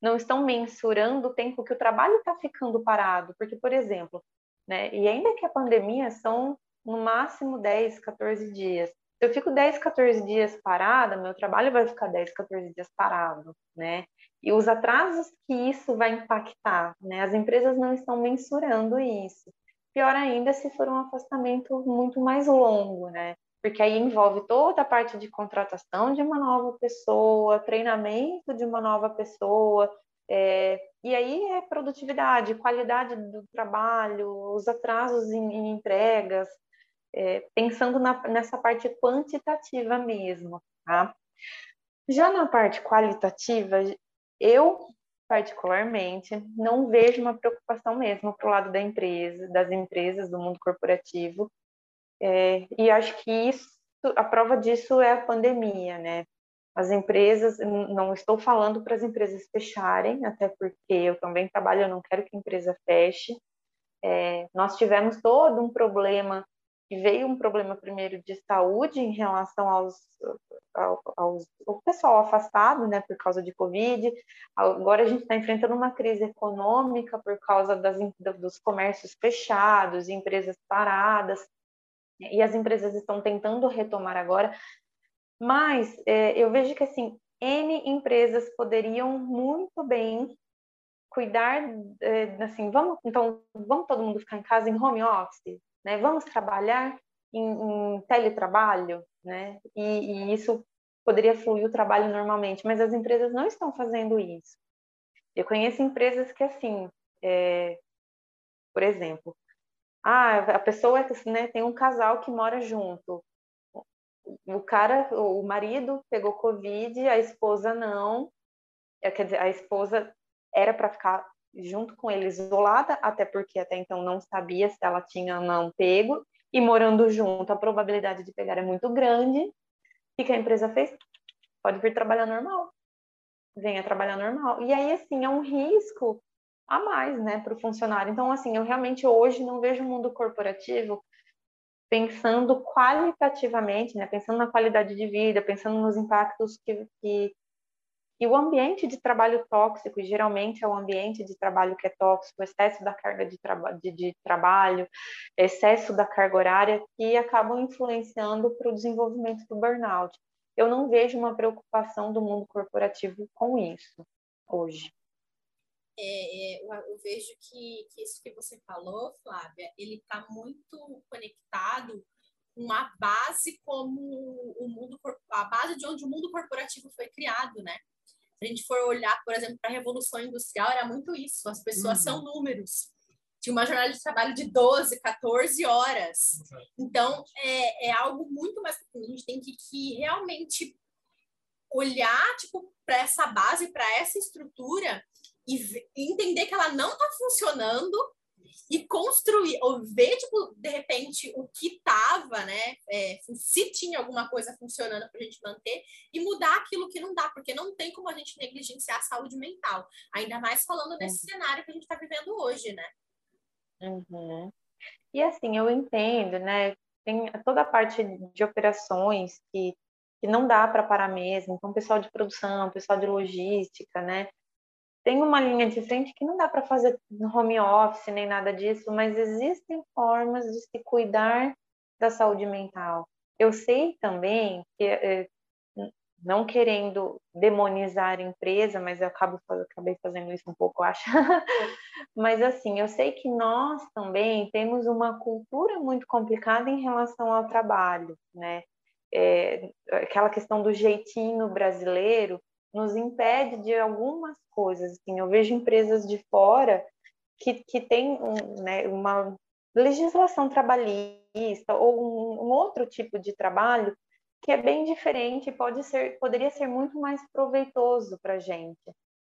não estão mensurando o tempo que o trabalho está ficando parado, porque, por exemplo, né, e ainda que a pandemia são no máximo 10, 14 dias, se eu fico 10, 14 dias parada, meu trabalho vai ficar 10, 14 dias parado, né? E os atrasos que isso vai impactar, né? As empresas não estão mensurando isso. Pior ainda se for um afastamento muito mais longo, né? Porque aí envolve toda a parte de contratação de uma nova pessoa, treinamento de uma nova pessoa, é, e aí é produtividade, qualidade do trabalho, os atrasos em, em entregas, é, pensando na, nessa parte quantitativa mesmo, tá? Já na parte qualitativa, eu particularmente não vejo uma preocupação mesmo para o lado da empresa, das empresas, do mundo corporativo, é, e acho que isso, a prova disso é a pandemia, né? As empresas, não estou falando para as empresas fecharem, até porque eu também trabalho, eu não quero que a empresa feche. É, nós tivemos todo um problema veio um problema primeiro de saúde em relação aos, aos, ao pessoal afastado, né, por causa de Covid. Agora a gente está enfrentando uma crise econômica por causa das, dos comércios fechados, empresas paradas, e as empresas estão tentando retomar agora. Mas é, eu vejo que assim N empresas poderiam muito bem cuidar, é, assim, vamos então vamos todo mundo ficar em casa em home office, né? Vamos trabalhar em, em teletrabalho, né? E, e, isso poderia fluir o trabalho normalmente, mas as empresas não estão fazendo isso. Eu conheço empresas que, assim, é, por exemplo, ah, a pessoa né, tem um casal que mora junto. O cara, o marido pegou Covid, a esposa não. É, quer dizer, a esposa era para ficar junto com ele isolada, até porque até então não sabia se ela tinha ou não pego, e morando junto, a probabilidade de pegar é muito grande. O que a empresa fez? Pode vir trabalhar normal. Venha trabalhar normal. E aí, assim, é um risco a mais, né, para o funcionário. Então, assim, eu realmente hoje não vejo o mundo corporativo pensando qualitativamente, né, pensando na qualidade de vida, pensando nos impactos que, que e o ambiente de trabalho tóxico, geralmente é o ambiente de trabalho que é tóxico, excesso da carga de, traba de, de trabalho, excesso da carga horária, que acabam influenciando para o desenvolvimento do burnout. Eu não vejo uma preocupação do mundo corporativo com isso hoje. É, é, eu, vejo que, que, isso que você falou, Flávia, ele está muito conectado com a base como o mundo a base de onde o mundo corporativo foi criado, né? A gente for olhar, por exemplo, para a Revolução Industrial, era muito isso. As pessoas uhum. são números. Tinha uma jornada de trabalho de 12, 14 horas. Então, é, é algo muito mais. A gente tem que, que realmente olhar tipo, para essa base, para essa estrutura e entender que ela não está funcionando e construir, ou ver, tipo, de repente, o que estava, né? É, se tinha alguma coisa funcionando para a gente manter e mudar aquilo que não dá, porque não tem como a gente negligenciar a saúde mental, ainda mais falando desse uhum. cenário que a gente está vivendo hoje, né? Uhum. E assim, eu entendo, né? Tem toda a parte de operações que, que não dá para parar mesmo, então pessoal de produção, pessoal de logística, né? Tem uma linha de frente que não dá para fazer home office nem nada disso, mas existem formas de se cuidar da saúde mental. Eu sei também que, é, não querendo demonizar a empresa, mas eu acabo, acabei fazendo isso um pouco, acho. (laughs) mas assim, eu sei que nós também temos uma cultura muito complicada em relação ao trabalho, né? É, aquela questão do jeitinho brasileiro nos impede de algumas coisas. Assim, eu vejo empresas de fora que, que têm um, né, uma legislação trabalhista ou um, um, outro tipo de trabalho que é bem diferente pode ser, poderia ser muito mais proveitoso para a gente.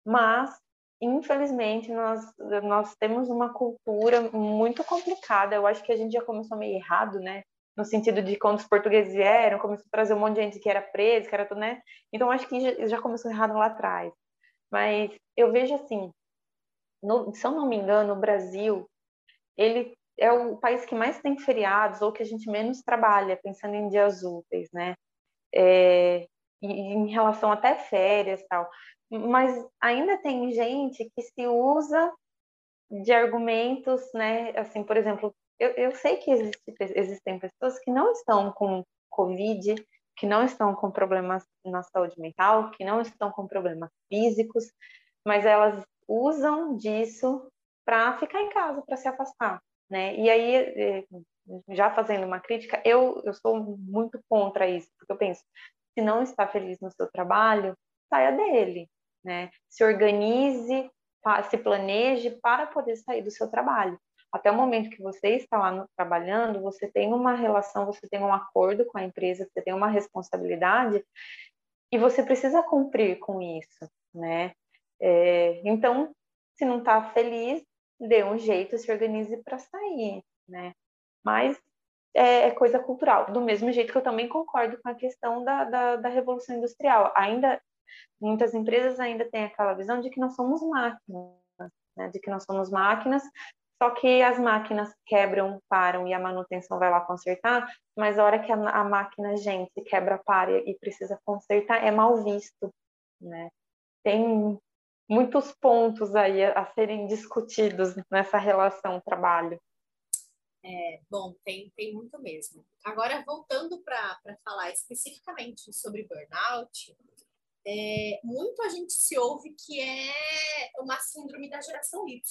Mas infelizmente, nós, nós temos uma cultura muito complicada. Eu acho que a gente já começou meio errado, né? No sentido de quando os portugueses vieram, começou a trazer um monte de gente que era presa, que era tudo, né? Então, acho que já começou errado lá atrás. Mas eu vejo assim, no, se eu não me engano, o Brasil, ele é o país que mais tem feriados ou que a gente menos trabalha, pensando em dias úteis, né? É, em relação até férias tal mas ainda tem gente que se usa de argumentos, né? Assim, por exemplo, eu, eu sei que existe, existem pessoas que não estão com Covid, que não estão com problemas na saúde mental, que não estão com problemas físicos, mas elas usam disso para ficar em casa, para se afastar, né? E aí, eh, já fazendo uma crítica, eu, eu sou muito contra isso, porque eu penso, se não está feliz no seu trabalho, saia dele, né? Se organize, se planeje para poder sair do seu trabalho. Até o momento que você está lá no, trabalhando, você tem uma relação, você tem um acordo com a empresa, você tem uma responsabilidade e você precisa cumprir com isso, né? É, então, se não está feliz, dê um jeito, se organize para sair, né? Mas é, é, coisa cultural. Do mesmo jeito que eu também concordo com a questão da, da, da revolução industrial. Ainda muitas empresas ainda têm aquela visão de que nós somos máquinas, né? de que nós somos máquinas, só que as máquinas quebram, param e a manutenção vai lá consertar, mas a hora que a, a máquina, gente, quebra, para e precisa consertar, é mal visto, né? Tem muitos pontos aí a, a serem discutidos nessa relação trabalho. É, bom, tem, tem muito mesmo. Agora, voltando para falar especificamente sobre burnout, é, muito a gente se ouve que é uma síndrome da geração Y,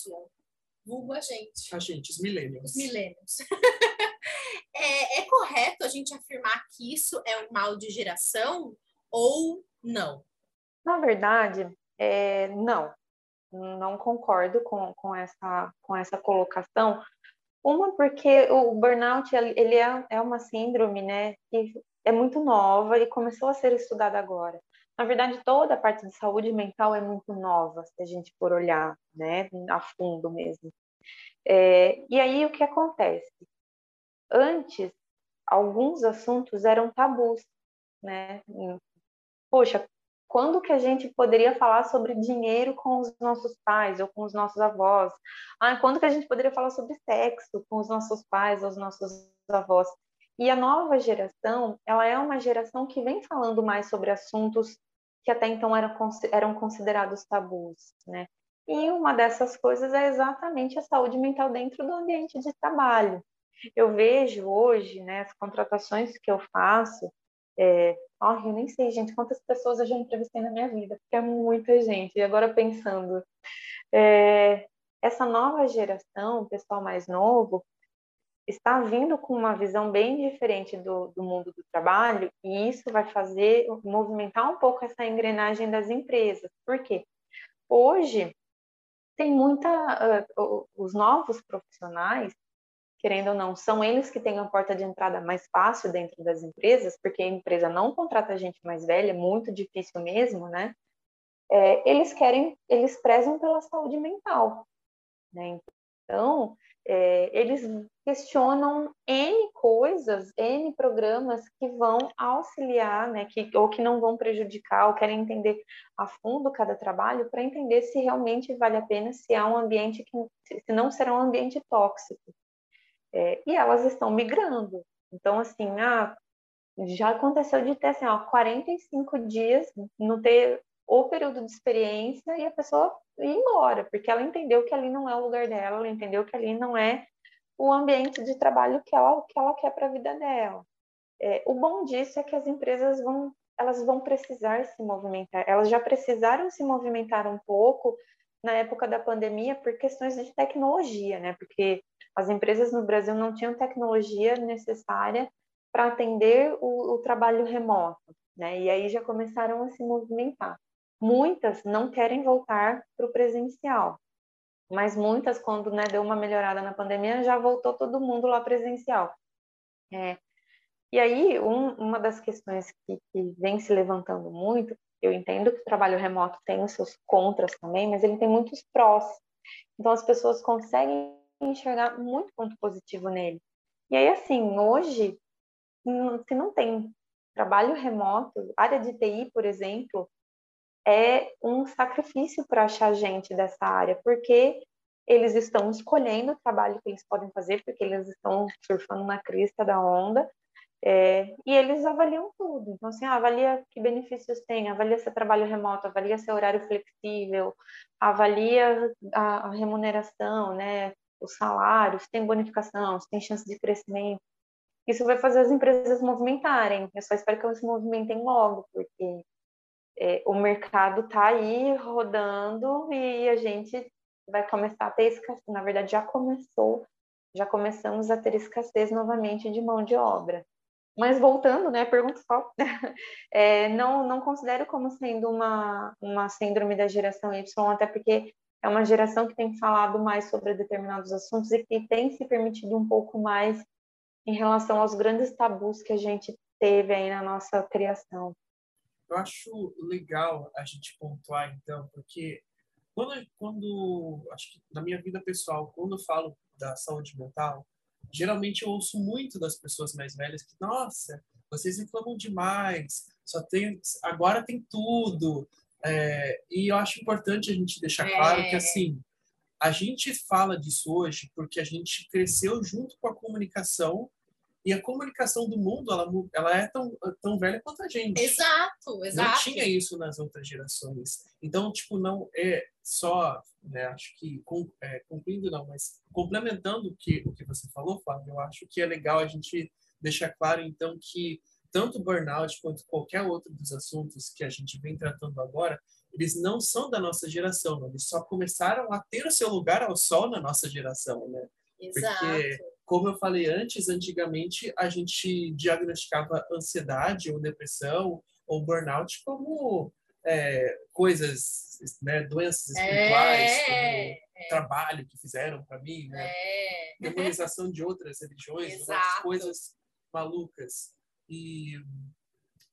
vulgo a gente. A gente, os millennials. Os millennials. (laughs) é, é correto a gente afirmar que isso é um mal de geração ou não? Na verdade, é, não. Não concordo com, com, essa, com essa colocação. Uma, porque o burnout ele é, é uma síndrome né, que é muito nova e começou a ser estudada agora. Na verdade, toda a parte de saúde mental é muito nova, se a gente for olhar, né, a fundo mesmo. É, e aí o que acontece? Antes, alguns assuntos eram tabus, né? Poxa, quando que a gente poderia falar sobre dinheiro com os nossos pais ou com os nossos avós? Ah, quando que a gente poderia falar sobre sexo com os nossos pais ou os nossos avós? E a nova geração, ela é uma geração que vem falando mais sobre assuntos que até então eram, eram considerados tabus, né? E uma dessas coisas é exatamente a saúde mental dentro do ambiente de trabalho. Eu vejo hoje, né, as contratações que eu faço, é, oh, eu nem sei, gente, quantas pessoas eu já entrevistei na minha vida, porque é muita gente. E agora pensando, é, essa nova geração, o pessoal mais novo, está vindo com uma visão bem diferente do, do mundo do trabalho e isso vai fazer movimentar um pouco essa engrenagem das empresas. Por quê? Hoje tem muita uh, os novos profissionais querendo ou não, são eles que têm a porta de entrada mais fácil dentro das empresas, porque a empresa não contrata gente mais velha, é muito difícil mesmo, né? É, eles querem, eles prezam pela saúde mental, né? Então, é, eles questionam N coisas, N programas que vão auxiliar, né, que, ou que não vão prejudicar, ou querem entender a fundo cada trabalho para entender se realmente vale a pena, se há um ambiente que se não será um ambiente tóxico. É, e elas estão migrando. Então, assim, ah, já aconteceu de ter assim, ó, 45 dias, não ter o período de experiência e a pessoa ir embora, porque ela entendeu que ali não é o lugar dela, ela entendeu que ali não é o ambiente de trabalho que ela, que ela quer para a vida dela. É, o bom disso é que as empresas vão, elas vão precisar se movimentar. Elas já precisaram se movimentar um pouco na época da pandemia por questões de tecnologia, né? Porque as empresas no Brasil não tinham tecnologia necessária para atender o, o trabalho remoto, né? E aí já começaram a se movimentar. Muitas não querem voltar para o presencial, mas muitas, quando né, deu uma melhorada na pandemia, já voltou todo mundo lá presencial. É. E aí, um, uma das questões que, que, vem se levantando muito Eu entendo que o trabalho remoto tem os seus contras também, mas ele tem muitos prós. Então as pessoas conseguem enxergar muito ponto positivo nele. E aí, assim, hoje, se não tem trabalho remoto, área de TI, por exemplo, é um sacrifício para achar gente dessa área, porque eles estão escolhendo o trabalho que eles podem fazer, porque eles estão surfando na crista da onda, é, e eles avaliam tudo. Então, assim, ah, avalia que benefícios tem, avalia se é trabalho remoto, avalia se é horário flexível, avalia a, a remuneração, né, os salários, tem bonificação, se tem chance de crescimento. Isso vai fazer as empresas movimentarem. Eu só espero que elas se movimentem logo, porque é, o mercado está aí rodando e a gente vai começar a ter escassez. Na verdade, já começou, já começamos a ter escassez novamente de mão de obra. Mas voltando, né, pergunta só, (laughs) é, não, não considero como sendo uma, uma síndrome da geração Y, até porque é uma geração que tem falado mais sobre determinados assuntos e que tem se permitido um pouco mais em relação aos grandes tabus que a gente teve aí na nossa criação. Eu acho legal a gente pontuar, então, porque quando, quando acho que na minha vida pessoal, quando eu falo da saúde mental, geralmente eu ouço muito das pessoas mais velhas que, nossa, vocês reclamam demais, só tem, agora tem tudo. É, e eu acho importante a gente deixar claro que, é. assim, a gente fala disso hoje porque a gente cresceu junto com a comunicação e a comunicação do mundo, ela, ela é tão, tão velha quanto a gente. Exato, exato. Não tinha isso nas outras gerações. Então, tipo, não é só, né, acho que, com, é, concluindo não, mas complementando o que, o que você falou, Flávio, eu acho que é legal a gente deixar claro, então, que tanto burnout quanto qualquer outro dos assuntos que a gente vem tratando agora, eles não são da nossa geração, eles só começaram a ter o seu lugar ao sol na nossa geração, né? Exato. Porque como eu falei antes, antigamente a gente diagnosticava ansiedade ou depressão ou burnout como é, coisas, né, doenças é, espirituais, é, como é. trabalho que fizeram para mim, né? É. demonização de outras religiões, outras coisas malucas. E,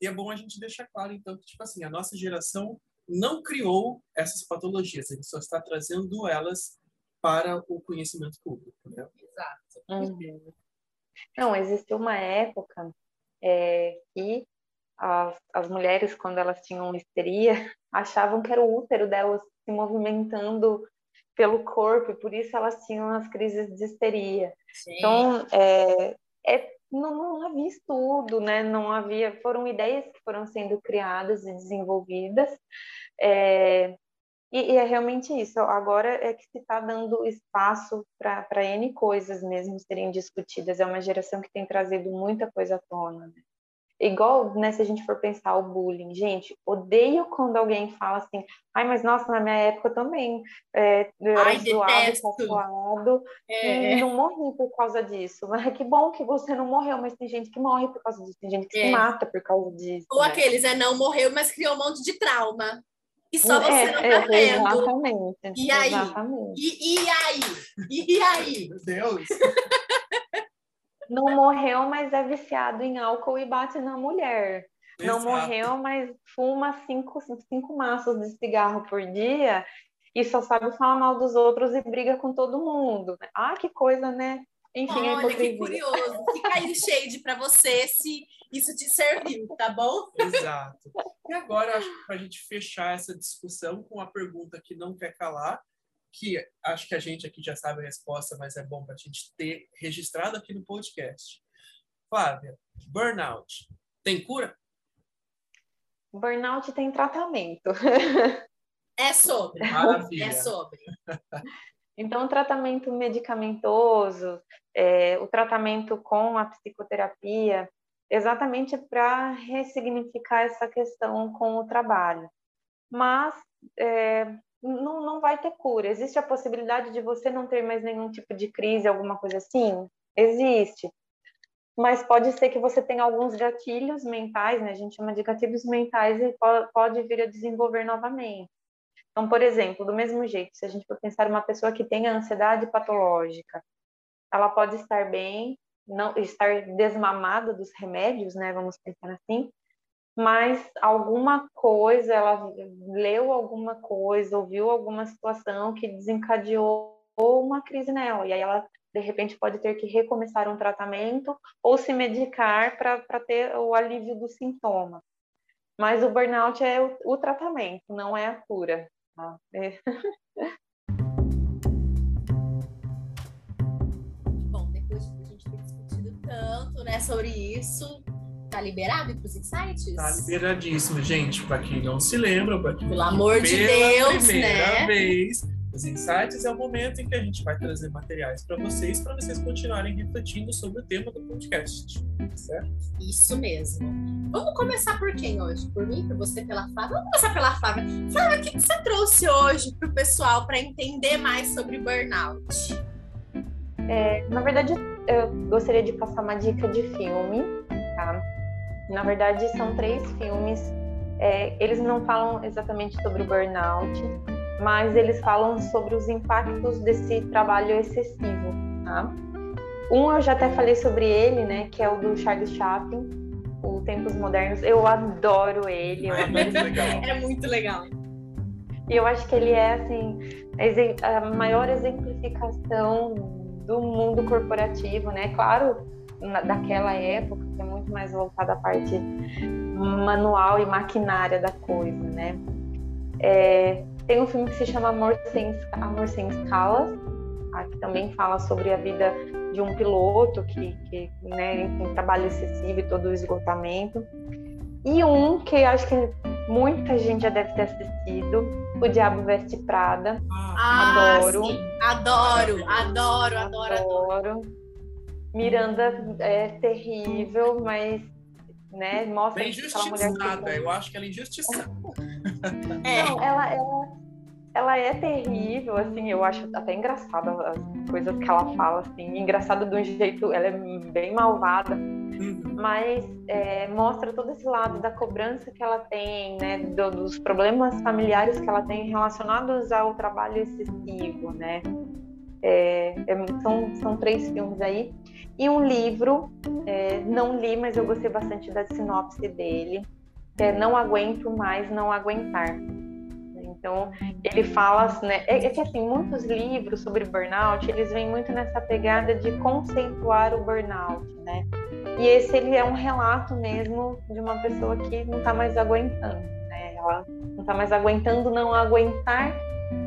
e é bom a gente deixar claro, então, que tipo assim, a nossa geração não criou essas patologias, a gente só está trazendo elas para o conhecimento público. Né? Exato. Uhum. Não, existiu uma época é, que as, as mulheres, quando elas tinham histeria, (laughs) achavam que era o útero delas se movimentando pelo corpo, e por isso elas tinham as crises de histeria. Sim. Então, é, é, não, não havia estudo, né? não havia, foram ideias que foram sendo criadas e desenvolvidas, é, e, e, é realmente isso. Agora é que se está dando espaço para N coisas mesmo serem discutidas. É uma geração que tem trazido muita coisa à tona. Né? Igual, né, se a gente for pensar o bullying, gente, odeio quando alguém fala assim, ai, mas nossa, na minha época também, é, eu era ai, zoado, tatuado, é. e não morri por causa disso. Mas que bom que você não morreu, mas tem gente que morre por causa disso, tem gente que é. se mata por causa disso. Ou né? aqueles, é, não morreu, mas criou um monte de trauma. E só você é, não tá é, vendo. Exatamente. E aí? Exatamente. E, e aí? E aí? (laughs) Meu Deus! (laughs) Não morreu, mas é viciado em álcool e bate na mulher. Exato. Não morreu, mas fuma cinco, cinco maços de cigarro por dia e só sabe falar mal dos outros e briga com todo mundo. Ah, que coisa, né? Enfim, Olha, que curioso. Fica aí shade para você se isso te serviu, tá bom? Exato. E agora, acho que para a gente fechar essa discussão com uma pergunta que não quer calar, que acho que a gente aqui já sabe a resposta, mas é bom para a gente ter registrado aqui no podcast. Flávia, burnout tem cura? Burnout tem tratamento. É sobre. Maravilha. É sobre. Então, o tratamento medicamentoso, é, o tratamento com a psicoterapia, exatamente para ressignificar essa questão com o trabalho. Mas é, não, não vai ter cura. Existe a possibilidade de você não ter mais nenhum tipo de crise, alguma coisa assim? Existe. Mas pode ser que você tenha alguns gatilhos mentais, né? A gente chama de gatilhos mentais e pode vir a desenvolver novamente. Então, por exemplo, do mesmo jeito, se a gente for pensar uma pessoa que tenha ansiedade patológica, ela pode estar bem, não estar desmamada dos remédios, né? Vamos pensar assim, mas alguma coisa, ela leu alguma coisa, ouviu alguma situação que desencadeou uma crise nela, e aí ela de repente pode ter que recomeçar um tratamento ou se medicar para ter o alívio do sintoma. Mas o burnout é o, o tratamento, não é a cura. Tá? É. (laughs) né, sobre isso, Tá liberado para os insights? Tá liberadíssimo, gente. Para quem não se lembra, para quem pelo amor de Deus, primeira né? vez, os insights é o momento em que a gente vai trazer materiais para vocês, para vocês continuarem refletindo sobre o tema do podcast, certo? Isso mesmo. Vamos começar por quem hoje? Por mim, por você, pela Flávia? Vamos começar pela Flávia. Flávia, o que você trouxe hoje para o pessoal para entender mais sobre burnout? É, na verdade, eu gostaria de passar uma dica de filme, tá? Na verdade, são três filmes. É, eles não falam exatamente sobre o burnout, mas eles falam sobre os impactos desse trabalho excessivo. Tá? Um eu já até falei sobre ele, né? Que é o do Charles Chaplin, o Tempos Modernos. Eu adoro ele. Eu é, adoro muito legal. é muito legal. E eu acho que ele é assim a maior exemplificação do mundo corporativo, né? Claro, na, daquela época, que é muito mais voltada à parte manual e maquinária da coisa, né? É, tem um filme que se chama Amor Sem, Amor Sem Escalas, tá? que também fala sobre a vida de um piloto que, que né, em trabalho excessivo e todo o esgotamento. E um que acho que muita gente já deve ter assistido, O Diabo Veste Prada. Ah, adoro. Sim. Adoro, adoro, adoro, adoro. adoro. Miranda é terrível, mas né, mostra Bem injustiçada, que... eu acho que ela é injustiçada. é. Não, ela, ela, ela é terrível, assim, eu acho até engraçada as coisas que ela fala, assim, engraçada de um jeito, ela é bem malvada, uhum. mas é, mostra todo esse lado da cobrança que ela tem, né, do, dos problemas familiares que ela tem relacionados ao trabalho excessivo, né, é, é, são, são três filmes aí. E um livro, é, não li, mas eu gostei bastante da sinopse dele, que é Não Aguento Mais Não Aguentar. Então, ele fala, né, é, é, que assim, muitos livros sobre burnout, eles vêm muito nessa pegada de conceituar o burnout, né? E esse, ele é um relato mesmo de uma pessoa que não está mais aguentando, né? Ela não está mais aguentando não aguentar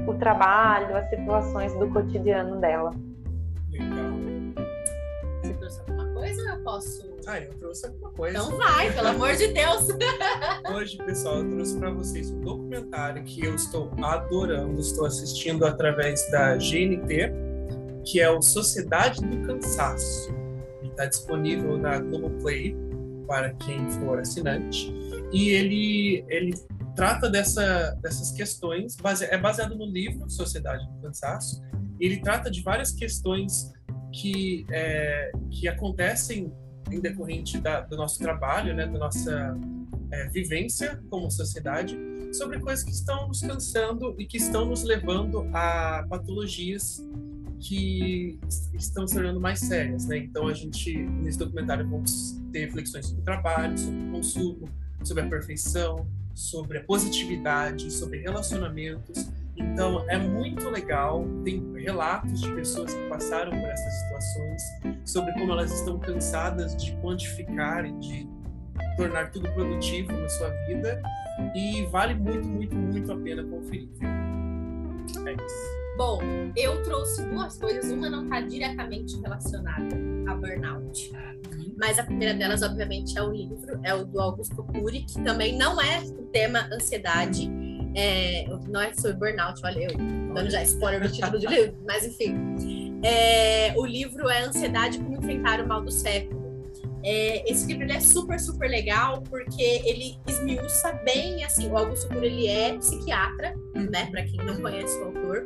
o trabalho, as situações do cotidiano dela. Posso? Ah, eu trouxe alguma coisa. Então vai, pelo amor de Deus. (laughs) Hoje, pessoal, eu trouxe para vocês um documentário que eu estou adorando, estou assistindo através da GNT, que é o Sociedade do Cansaço. Está disponível na Globoplay para quem for assinante. E ele, ele trata dessa, dessas questões, base, é baseado no livro Sociedade do Cansaço. Ele trata de várias questões que, é, que acontecem em decorrente da, do nosso trabalho, né, da nossa é, vivência como sociedade, sobre coisas que estão nos cansando e que estão nos levando a patologias que estão se tornando mais sérias, né? Então a gente nesse documentário vamos ter reflexões sobre o trabalho, sobre o consumo, sobre a perfeição, sobre a positividade, sobre relacionamentos. Então é muito legal, tem relatos de pessoas que passaram por essas situações, sobre como elas estão cansadas de quantificar e de tornar tudo produtivo na sua vida e vale muito, muito, muito a pena conferir. É isso. Bom, eu trouxe duas coisas, uma não está diretamente relacionada a burnout. Mas a primeira delas, obviamente, é o livro, é o do Augusto Cury, que também não é o tema ansiedade, é, não é sobre burnout, olha eu, dando já spoiler do título do livro, mas enfim. É, o livro é Ansiedade como enfrentar o mal do século. É, esse livro é super, super legal porque ele esmiuça bem, assim, o Augusto Cury ele é psiquiatra, né, para quem não conhece o autor,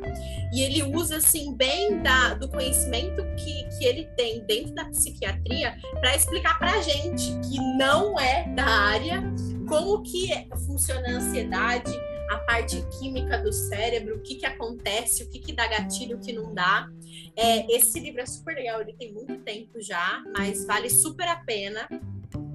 e ele usa, assim, bem da, do conhecimento que, que ele tem dentro da psiquiatria para explicar pra gente que não é da área como que funciona a ansiedade, a parte química do cérebro, o que, que acontece, o que, que dá gatilho, o que não dá. É, esse livro é super legal, ele tem muito tempo já, mas vale super a pena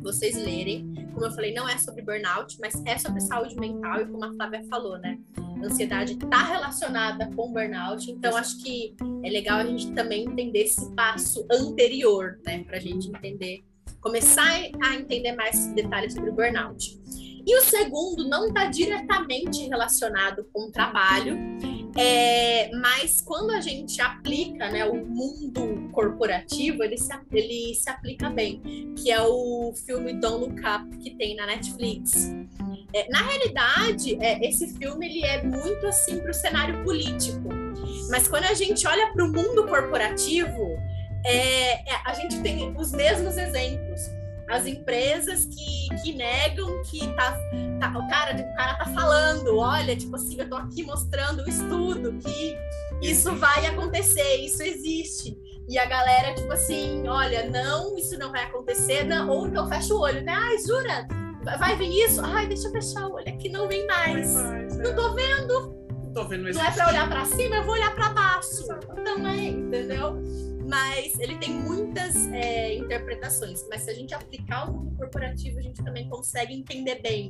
vocês lerem. Como eu falei, não é sobre burnout, mas é sobre saúde mental e como a Flávia falou, né? A ansiedade está relacionada com burnout, então acho que é legal a gente também entender esse passo anterior, né? Para a gente entender, começar a entender mais detalhes sobre o burnout. E o segundo não está diretamente relacionado com o trabalho, é, mas quando a gente aplica né, o mundo corporativo, ele se, ele se aplica bem, que é o filme Don't Look Up, que tem na Netflix. É, na realidade, é, esse filme ele é muito assim para o cenário político, mas quando a gente olha para o mundo corporativo, é, é, a gente tem os mesmos exemplos as empresas que, que negam que tá, tá o cara o cara tá falando. Olha tipo assim eu tô aqui mostrando o estudo que isso vai acontecer isso existe. E a galera tipo assim olha não isso não vai acontecer não, ou então fecha o olho né? Ai jura? Vai vir isso? Ai deixa eu fechar o olho aqui não vem mais, mais é. não tô vendo. Não tô vendo não é para olhar para cima eu vou olhar para baixo. Também entendeu mas ele tem muitas é, interpretações. Mas se a gente aplicar o mundo corporativo, a gente também consegue entender bem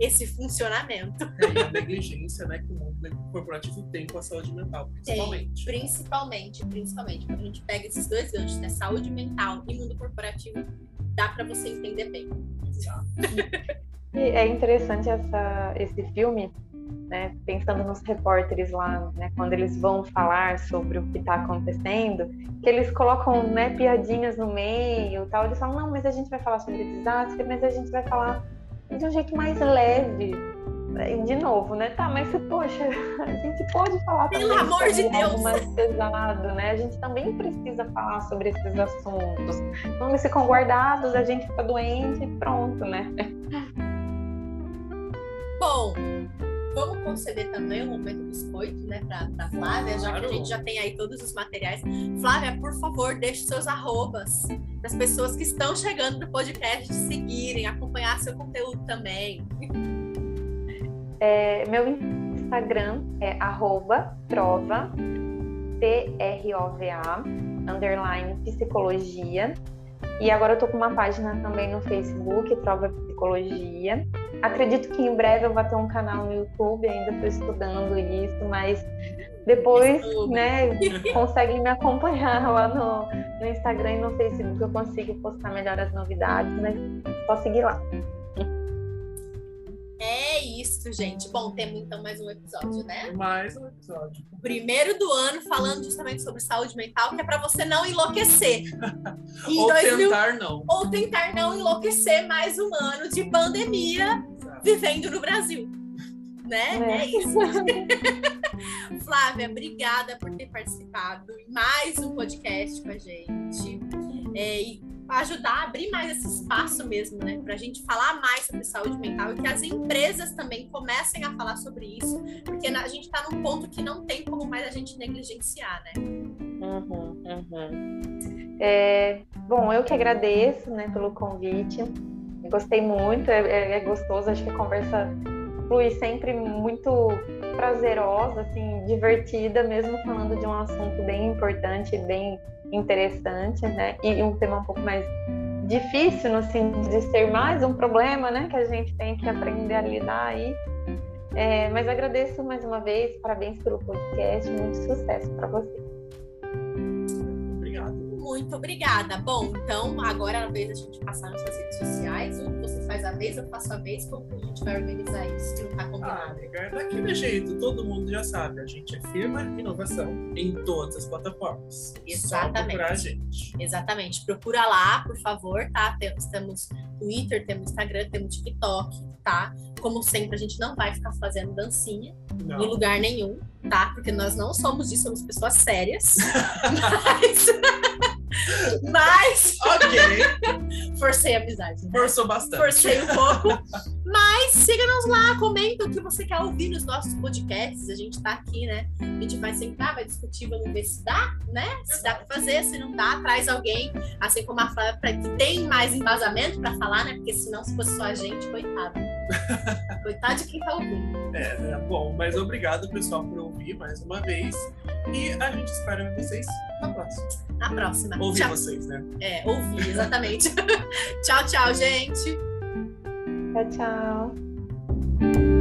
esse funcionamento. É, e a negligência né, que o mundo corporativo tem com a saúde mental, principalmente. Tem, principalmente, principalmente. Quando a gente pega esses dois ganchos, né, saúde mental e mundo corporativo, dá para você entender bem. é interessante essa, esse filme, né, pensando nos repórteres lá, né, quando eles vão falar sobre o que está acontecendo, que eles colocam né, piadinhas no meio, tal. Eles falam não, mas a gente vai falar sobre desastre, mas a gente vai falar de um jeito mais leve. De novo, né? Tá, mas poxa, (laughs) a gente pode falar Pelo também amor de Deus. mais pesado, né? A gente também precisa falar sobre esses assuntos. Então, eles ficam guardados, a gente fica doente e pronto, né? Bom, vamos conceder também um momento biscoito, né, para Flávia, já que a gente já tem aí todos os materiais. Flávia, por favor, deixe seus arrobas das pessoas que estão chegando no podcast seguirem, acompanhar seu conteúdo também. (laughs) É, meu Instagram é arroba trova, T-R-O-V-A, underline psicologia. E agora eu tô com uma página também no Facebook, Trova Psicologia. Acredito que em breve eu vou ter um canal no YouTube, ainda estou estudando isso, mas depois, né, conseguem me acompanhar lá no, no Instagram e no Facebook, eu consigo postar melhor as novidades, mas só seguir lá. É isso, gente. Bom, temos então mais um episódio, né? Mais um episódio. Primeiro do ano, falando justamente sobre saúde mental, que é para você não enlouquecer. (laughs) ou 2000... tentar não. Ou tentar não enlouquecer mais um ano de pandemia Exato. vivendo no Brasil. Né? É, é isso. (laughs) Flávia, obrigada por ter participado em mais um podcast com a gente. É, e ajudar a abrir mais esse espaço mesmo, né? Para a gente falar mais sobre saúde mental e que as empresas também comecem a falar sobre isso, porque a gente está num ponto que não tem como mais a gente negligenciar, né? Uhum, uhum. É, bom, eu que agradeço né, pelo convite. Gostei muito, é, é, é gostoso, acho que a conversa flui sempre muito prazerosa, assim, divertida, mesmo falando de um assunto bem importante, bem interessante, né? E um tema um pouco mais difícil, no sentido de ser mais um problema, né? Que a gente tem que aprender a lidar aí. É, mas agradeço mais uma vez, parabéns pelo podcast, muito sucesso para você. Muito obrigada. Bom, então agora é a vez da gente passar nas suas redes sociais. Um você faz a vez, eu faço a vez. Como a gente vai organizar isso? Que não combinado. Ah, amiga, é daquele jeito. Todo mundo já sabe. A gente é firma inovação em todas as plataformas. Exatamente. Só a gente. Exatamente. Procura lá, por favor, tá? Temos Twitter, temos Instagram, temos TikTok, tá? Como sempre, a gente não vai ficar fazendo dancinha não. em lugar nenhum, tá? Porque nós não somos disso, somos pessoas sérias. (laughs) Mas. Mas. Ok. Forcei a amizade. Né? Forçou bastante. Forcei um pouco. Mas siga-nos lá, comenta o que você quer ouvir nos nossos podcasts. A gente tá aqui, né? A gente vai sentar, vai discutir, vamos ver se dá, né? Se dá pra fazer, se não dá, traz alguém, assim como a Flávia, que tem mais embasamento pra falar, né? Porque senão, se fosse só a gente, coitado. (laughs) coitado de quem tá ouvindo. É, né? Bom, mas obrigado, pessoal, por ouvir mais uma vez. E a gente espera vocês na próxima. Na próxima. Ouvir tchau. vocês, né? É, ouvir, exatamente. (laughs) tchau, tchau, gente. Tchau, tchau.